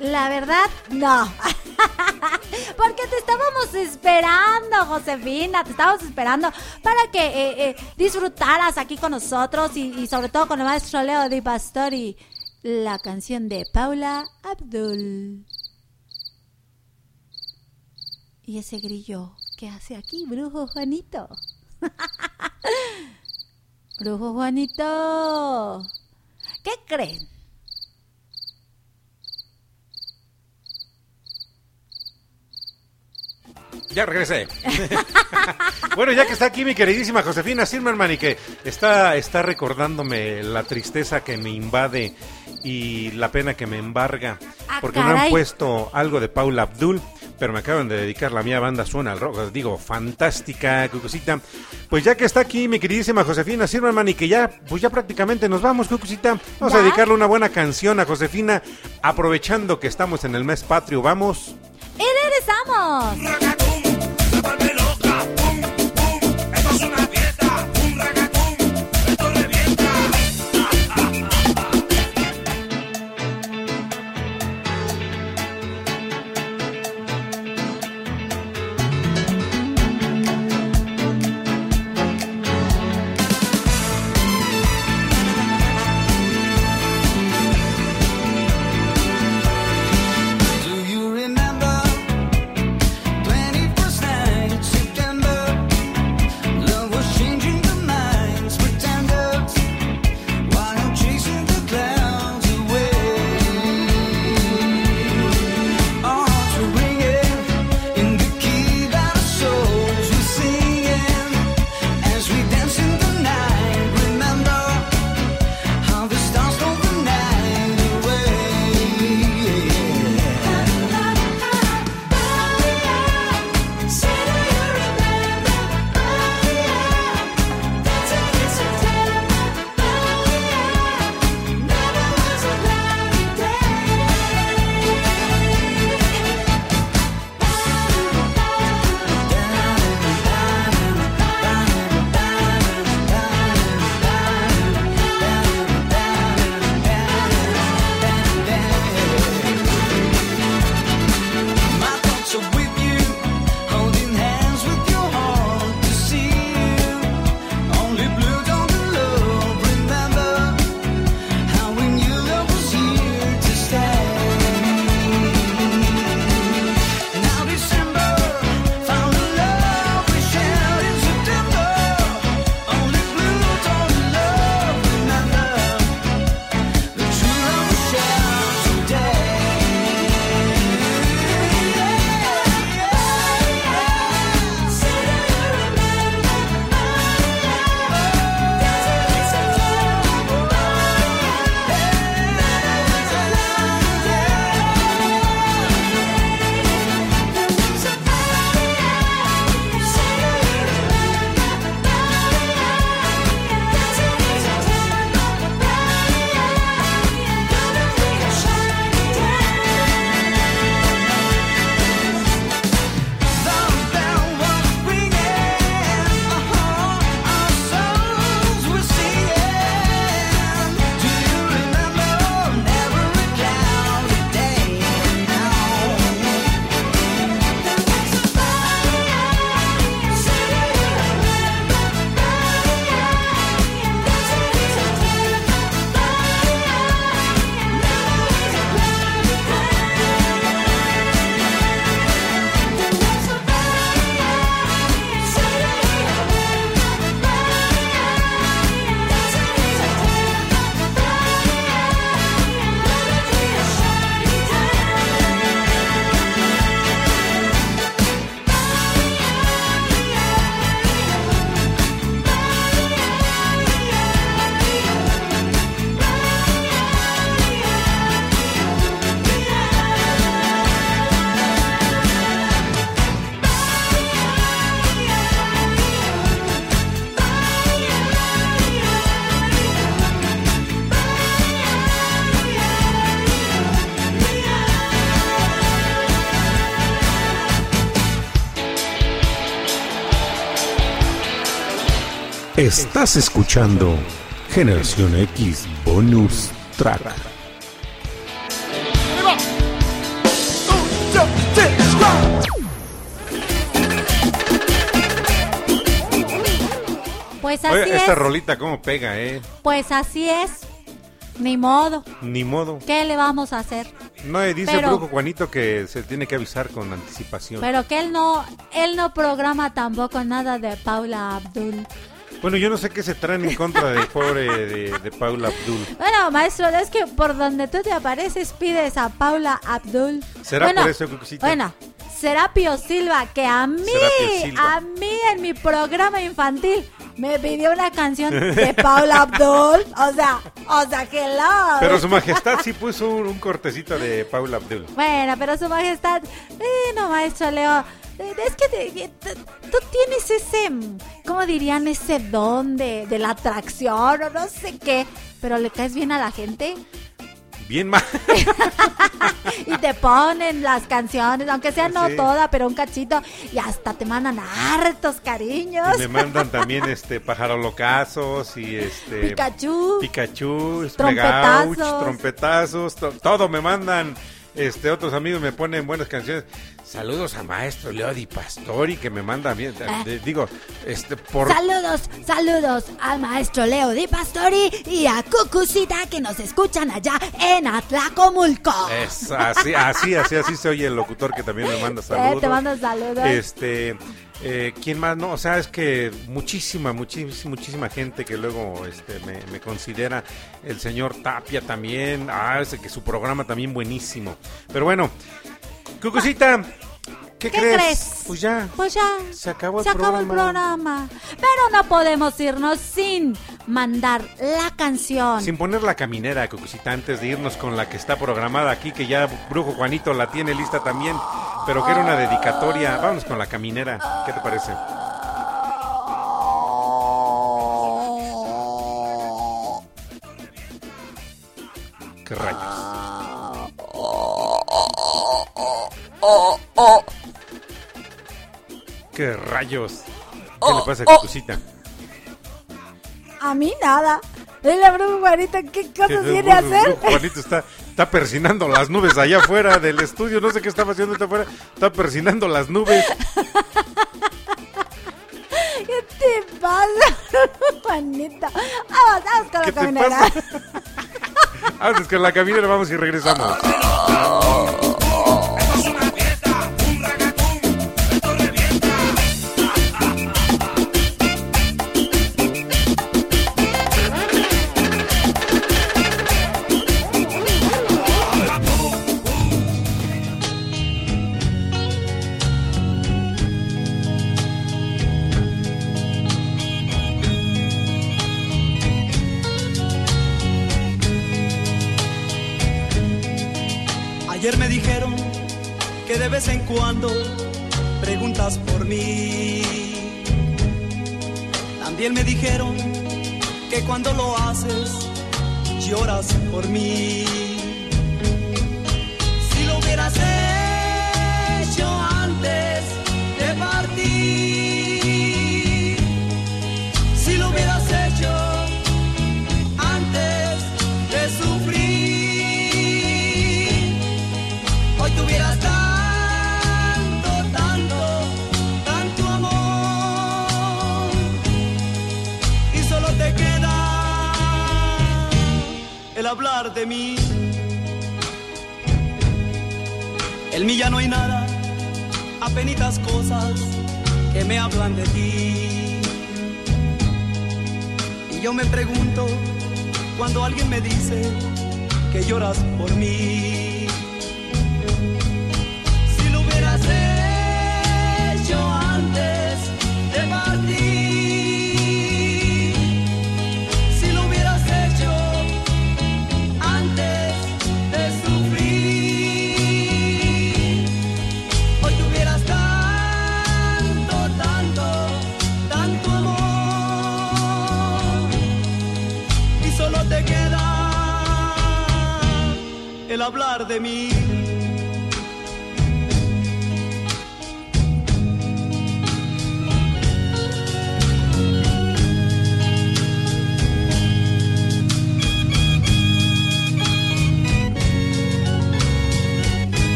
La verdad, no. Porque te estábamos esperando, Josefina, te estábamos esperando para que eh, eh, disfrutaras aquí con nosotros y, sobre todo con el maestro Leo Di Pastori la canción de Paula Abdul. Y ese grillo, ¿qué hace aquí, brujo Juanito? brujo Juanito, ¿qué creen? Ya regresé. bueno, ya que está aquí mi queridísima Josefina Silverman y que está, está recordándome la tristeza que me invade y la pena que me embarga Ah, porque no caray. han puesto algo de Paula Abdul, pero me acaban de dedicar la mía banda Suena al Rock. Digo, fantástica, Cucucita. Pues ya que está aquí mi queridísima Josefina Silverman y que ya, pues ya prácticamente nos vamos, Cucucita. Vamos a dedicarle una buena canción a Josefina, aprovechando que estamos en el mes patrio. Vamos. ¡Y regresamos! Estás escuchando Generación X Bonus Track. Pues así Oye, esta es. rolita cómo pega, eh. Pues así es. Ni modo. Ni modo. ¿Qué le vamos a hacer? No, eh, dice Pero- el brujo Juanito que se tiene que avisar con anticipación. Pero que él no, él no programa tampoco nada de Paula Abdul. Bueno, yo no sé qué se traen en contra de pobre de, de Paula Abdul. Bueno, maestro, es que por donde tú te apareces pides a Paula Abdul. ¿Será Bueno, por eso, Cucucita? Bueno, Serapio Silva, que a mí, a mí en mi programa infantil me pidió una canción de Paula Abdul. O sea, o sea, que la... Pero su majestad sí puso un, un cortecito de Paula Abdul. Bueno, pero su majestad, eh, no, maestro Leo, es que tú tienes ese, ¿cómo dirían? Ese don de, de la atracción o no sé qué, pero le caes bien a la gente Bien mal. y te ponen las canciones, aunque sea no Sí. toda, pero un cachito, y hasta te mandan hartos cariños. Y me mandan también este pajarolocazos y este Pikachu. Pikachu, Trompetazos. Megauch, trompetazos, to- todo me mandan. Este otros amigos me ponen buenas canciones. Saludos a maestro Leo Di Pastori que me manda bien. eh, digo, este por Saludos, saludos al maestro Leo Di Pastori y a Cucucita que nos escuchan allá en Atlacomulco. Es así, así, así, así se oye el locutor que también me manda saludos. Eh, te mando saludos. Este, eh, ¿quién más? No, o sea, es que muchísima, muchísima, muchísima gente que luego este, me, considera el señor Tapia también. Ah, ese que su programa también buenísimo. Pero bueno, Cucucita, ¿qué, ¿Qué crees? crees? Pues ya. Pues ya. Se acabó el Se acabó el programa. programa. Pero no podemos irnos sin mandar la canción. Sin poner la caminera, Cucucita, antes de irnos con la que está programada aquí, que ya Brujo Juanito la tiene lista también, pero que era una dedicatoria. Vámonos con la caminera, ¿qué te parece? ¿Qué rayos? ¿Qué rayos? ¿Qué le pasa a Cucucita? A mí nada. Dile a Bruno Juanito qué cosas viene a hacer. Juanito está, está persinando las nubes allá afuera del estudio. No sé qué estaba haciendo está afuera. Está persinando las nubes. ¿Qué te pasa, Juanito? Vamos, vamos con la ¿Qué te caminera. Antes que la caminera vamos y regresamos.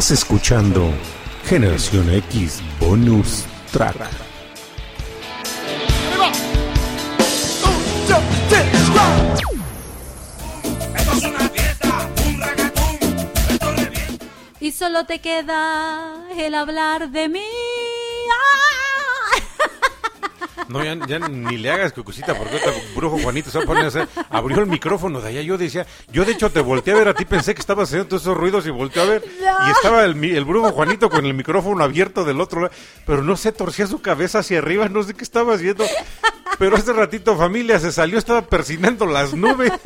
Estás escuchando Generación X Bonus Track. Y solo te queda el hablar de mí. No, ya, ya ni le hagas cucucita porque ahorita brujo Juanito se va a poner a hacer. Abrió el micrófono de allá. Yo decía, yo de hecho te volteé a ver a ti, pensé que estabas haciendo todos esos ruidos y volteé a ver. No. Y estaba el, el brujo Juanito con el micrófono abierto del otro lado. Pero no sé, torcía su cabeza hacia arriba, no sé qué estaba haciendo. Pero hace ratito familia se salió, estaba persinando las nubes.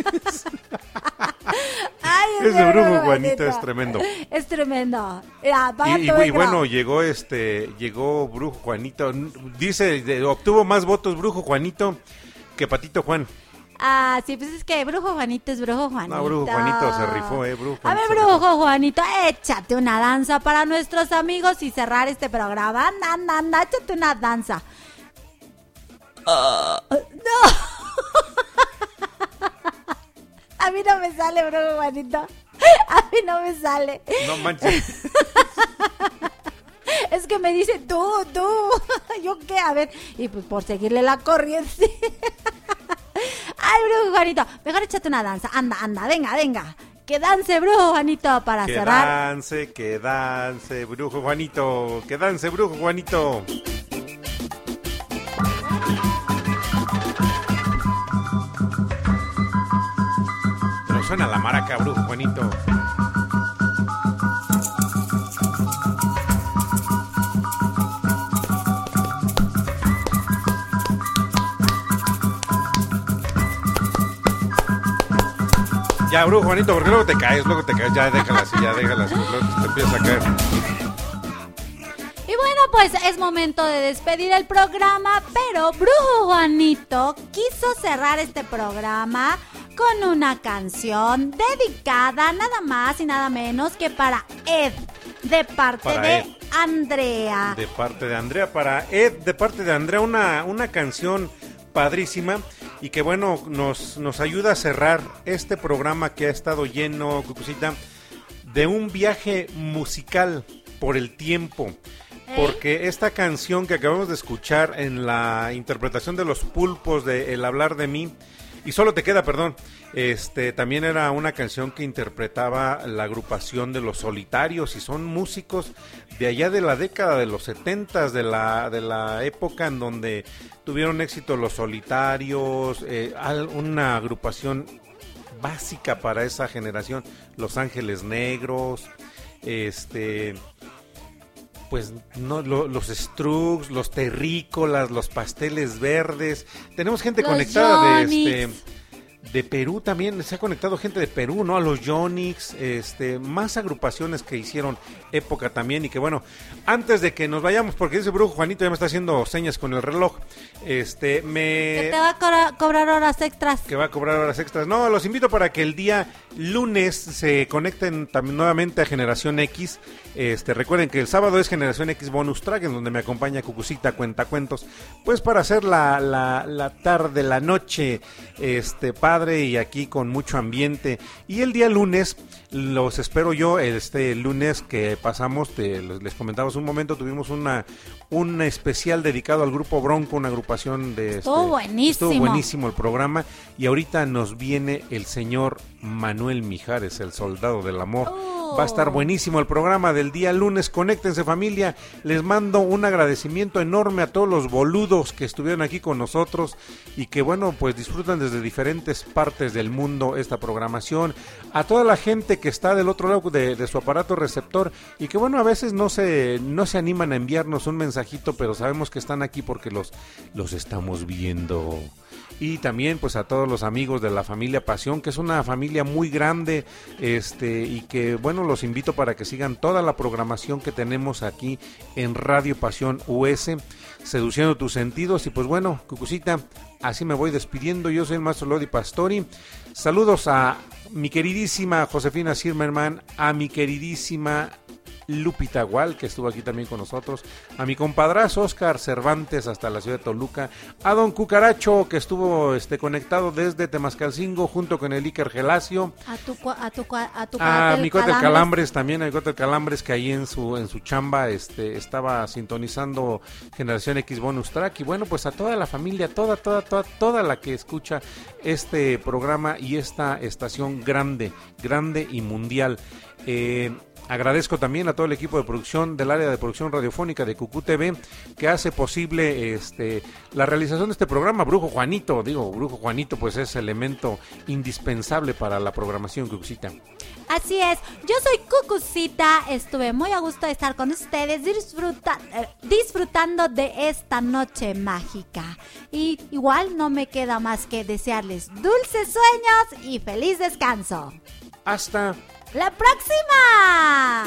Ay, Ese brujo Juanito. Es tremendo. Es tremendo. Mira, apaga Y, y- bueno, llegó este, llegó Brujo Juanito. Dice, de- obtuvo más votos Brujo Juanito que Patito Juan. Ah, sí, pues es que Brujo Juanito es Brujo Juanito. No, Brujo Juanito se rifó, eh, Brujo A ver. Brujo Juanito, échate una danza para nuestros amigos y cerrar este programa. Anda, anda, anda, échate una danza. Ah. No. A mí no me sale, Brujo Juanito. A mí no me sale. No manches. Es que me dice tú, tú. ¿Yo qué? A ver. Y pues por seguirle la corriente. Ay, Brujo Juanito. Mejor échate una danza. Anda, anda, venga, venga. Que dance, Brujo Juanito, para Que cerrar. dance, que dance, Brujo Juanito. Que dance, Brujo Juanito. Suena la maraca, Brujo Juanito. Ya, Brujo Juanito, porque luego te caes, luego te caes. Ya, déjala así, ya, déjala así. Luego te empiezas a caer. Y bueno, pues es momento de despedir el programa, pero Brujo Juanito quiso cerrar este programa con una canción dedicada nada más y nada menos que para Ed, de parte Para de Ed. Andrea. De parte de Andrea para Ed, de parte de Andrea, una, una canción padrísima y que bueno, nos, nos ayuda a cerrar este programa que ha estado lleno, Cucucita, de un viaje musical por el tiempo. Porque esta canción que acabamos de escuchar en la interpretación de los pulpos de El hablar de mí, y solo te queda, perdón, este también era una canción que interpretaba la agrupación de los solitarios y son músicos de allá de la década de los setentas, de la, de la época en donde tuvieron éxito los solitarios, eh, una agrupación básica para esa generación, Los Ángeles Negros, este pues no lo- los Strugs, los terrícolas, los pasteles verdes. Tenemos gente Los conectada de este de Perú también, se ha conectado gente de Perú, ¿no? A los Yonix, este, más agrupaciones que hicieron época también y que bueno, antes de que nos vayamos, porque ese brujo Juanito ya me está haciendo señas con el reloj, este, me Que te va a cobra- cobrar horas extras. que va a cobrar horas extras. No, los invito para que el día lunes se conecten también nuevamente a Generación X. Este, recuerden que el sábado es Generación X Bonus Track, en donde me acompaña Cucucita Cuentacuentos. Pues para hacer la, la, la tarde, la noche, este, y aquí con mucho ambiente. Y el día lunes, los espero yo, este lunes que pasamos, te- les comentaba hace un momento, tuvimos una un especial dedicado al grupo Bronco, una agrupación de... Estuvo este, buenísimo. Estuvo buenísimo el programa y ahorita nos viene el señor Manuel Mijares, el soldado del amor. Va a estar buenísimo el programa del día lunes. Conéctense familia. Les mando un agradecimiento enorme a todos los boludos que estuvieron aquí con nosotros y que bueno, pues disfrutan desde diferentes partes del mundo esta programación. A toda la gente que está del otro lado de, su aparato receptor y que bueno, a veces no se, no se animan a enviarnos un mensajito, pero sabemos que están aquí porque los, los estamos viendo. Y también pues a todos los amigos de la familia Pasión, que es una familia muy grande, este y que bueno, los invito para que sigan toda la programación que tenemos aquí en Radio Pasión US, seduciendo tus sentidos. Y pues bueno, Cucucita, así me voy despidiendo. Yo soy el maestro Lodi Pastori. Saludos a mi queridísima Josefina Zimmerman, a mi queridísima Lupita Gual, que estuvo aquí también con nosotros, a mi compadrazo Oscar Cervantes hasta la ciudad de Toluca, a don Cucaracho, que estuvo este, conectado desde Temascalcingo junto con el Iker Gelacio, A tu, a tu, a tu a cuate, mi Cote Calambres. Calambres también, a mi Cote Calambres que ahí en su, en su chamba este, estaba sintonizando Generación X Bonus Track y bueno, pues a toda la familia, toda, toda, toda, toda la que escucha este programa y esta estación grande, grande y mundial. Eh, Agradezco también a todo el equipo de producción del área de producción radiofónica de Cucú TV que hace posible este, la realización de este programa. Brujo Juanito, digo, Brujo Juanito, pues es elemento indispensable para la programación Cucucita. Así es, yo soy Cucucita, estuve muy a gusto de estar con ustedes disfruta- eh, disfrutando de esta noche mágica. Y igual no me queda más que desearles dulces sueños y feliz descanso. Hasta la próxima.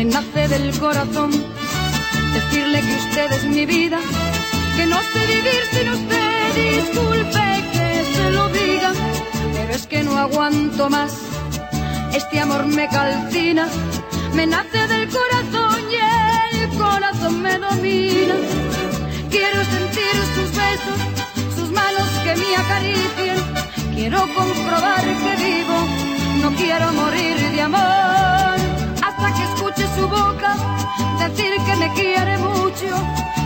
Me nace del corazón decirle que usted es mi vida, que no sé vivir sin usted. Disculpe que se lo diga, pero es que no aguanto más. Este amor me calcina, me nace del corazón y el corazón me domina. Quiero sentir sus besos, sus manos que me acaricien. Quiero comprobar que vivo, no quiero morir de amor. Escuche su boca decir que me quiere mucho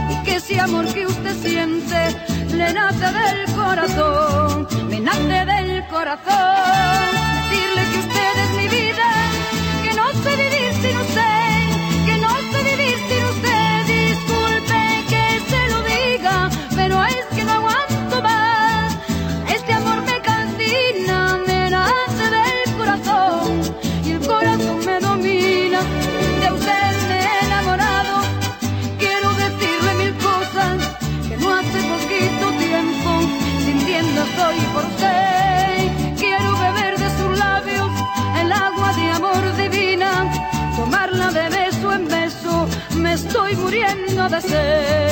y que ese amor que usted siente le nace del corazón, me nace del corazón. Muriendo de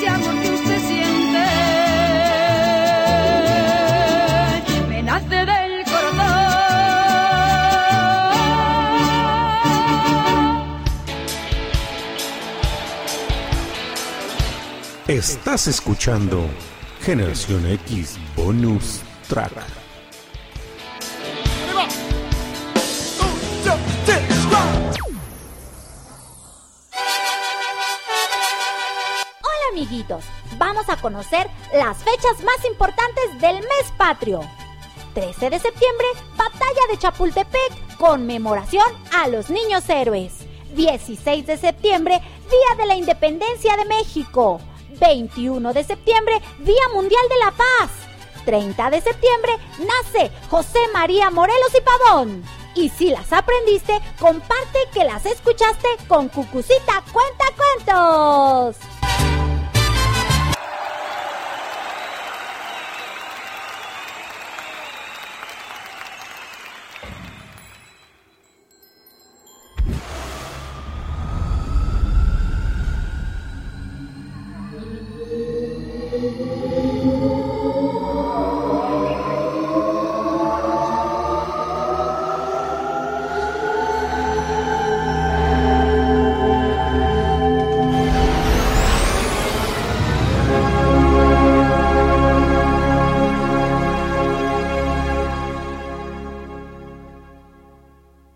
ese amor que usted siente me nace del corazón. Estás escuchando Generación X Bonus Track. Las fechas más importantes del mes patrio. 13 de septiembre, Batalla de Chapultepec, conmemoración a los niños héroes. 16 de septiembre, Día de la Independencia de México. 21 de septiembre, Día Mundial de la Paz. 30 de septiembre, nace José María Morelos y Pavón. Y si las aprendiste, comparte que las escuchaste con Cucucita Cuenta Cuentos.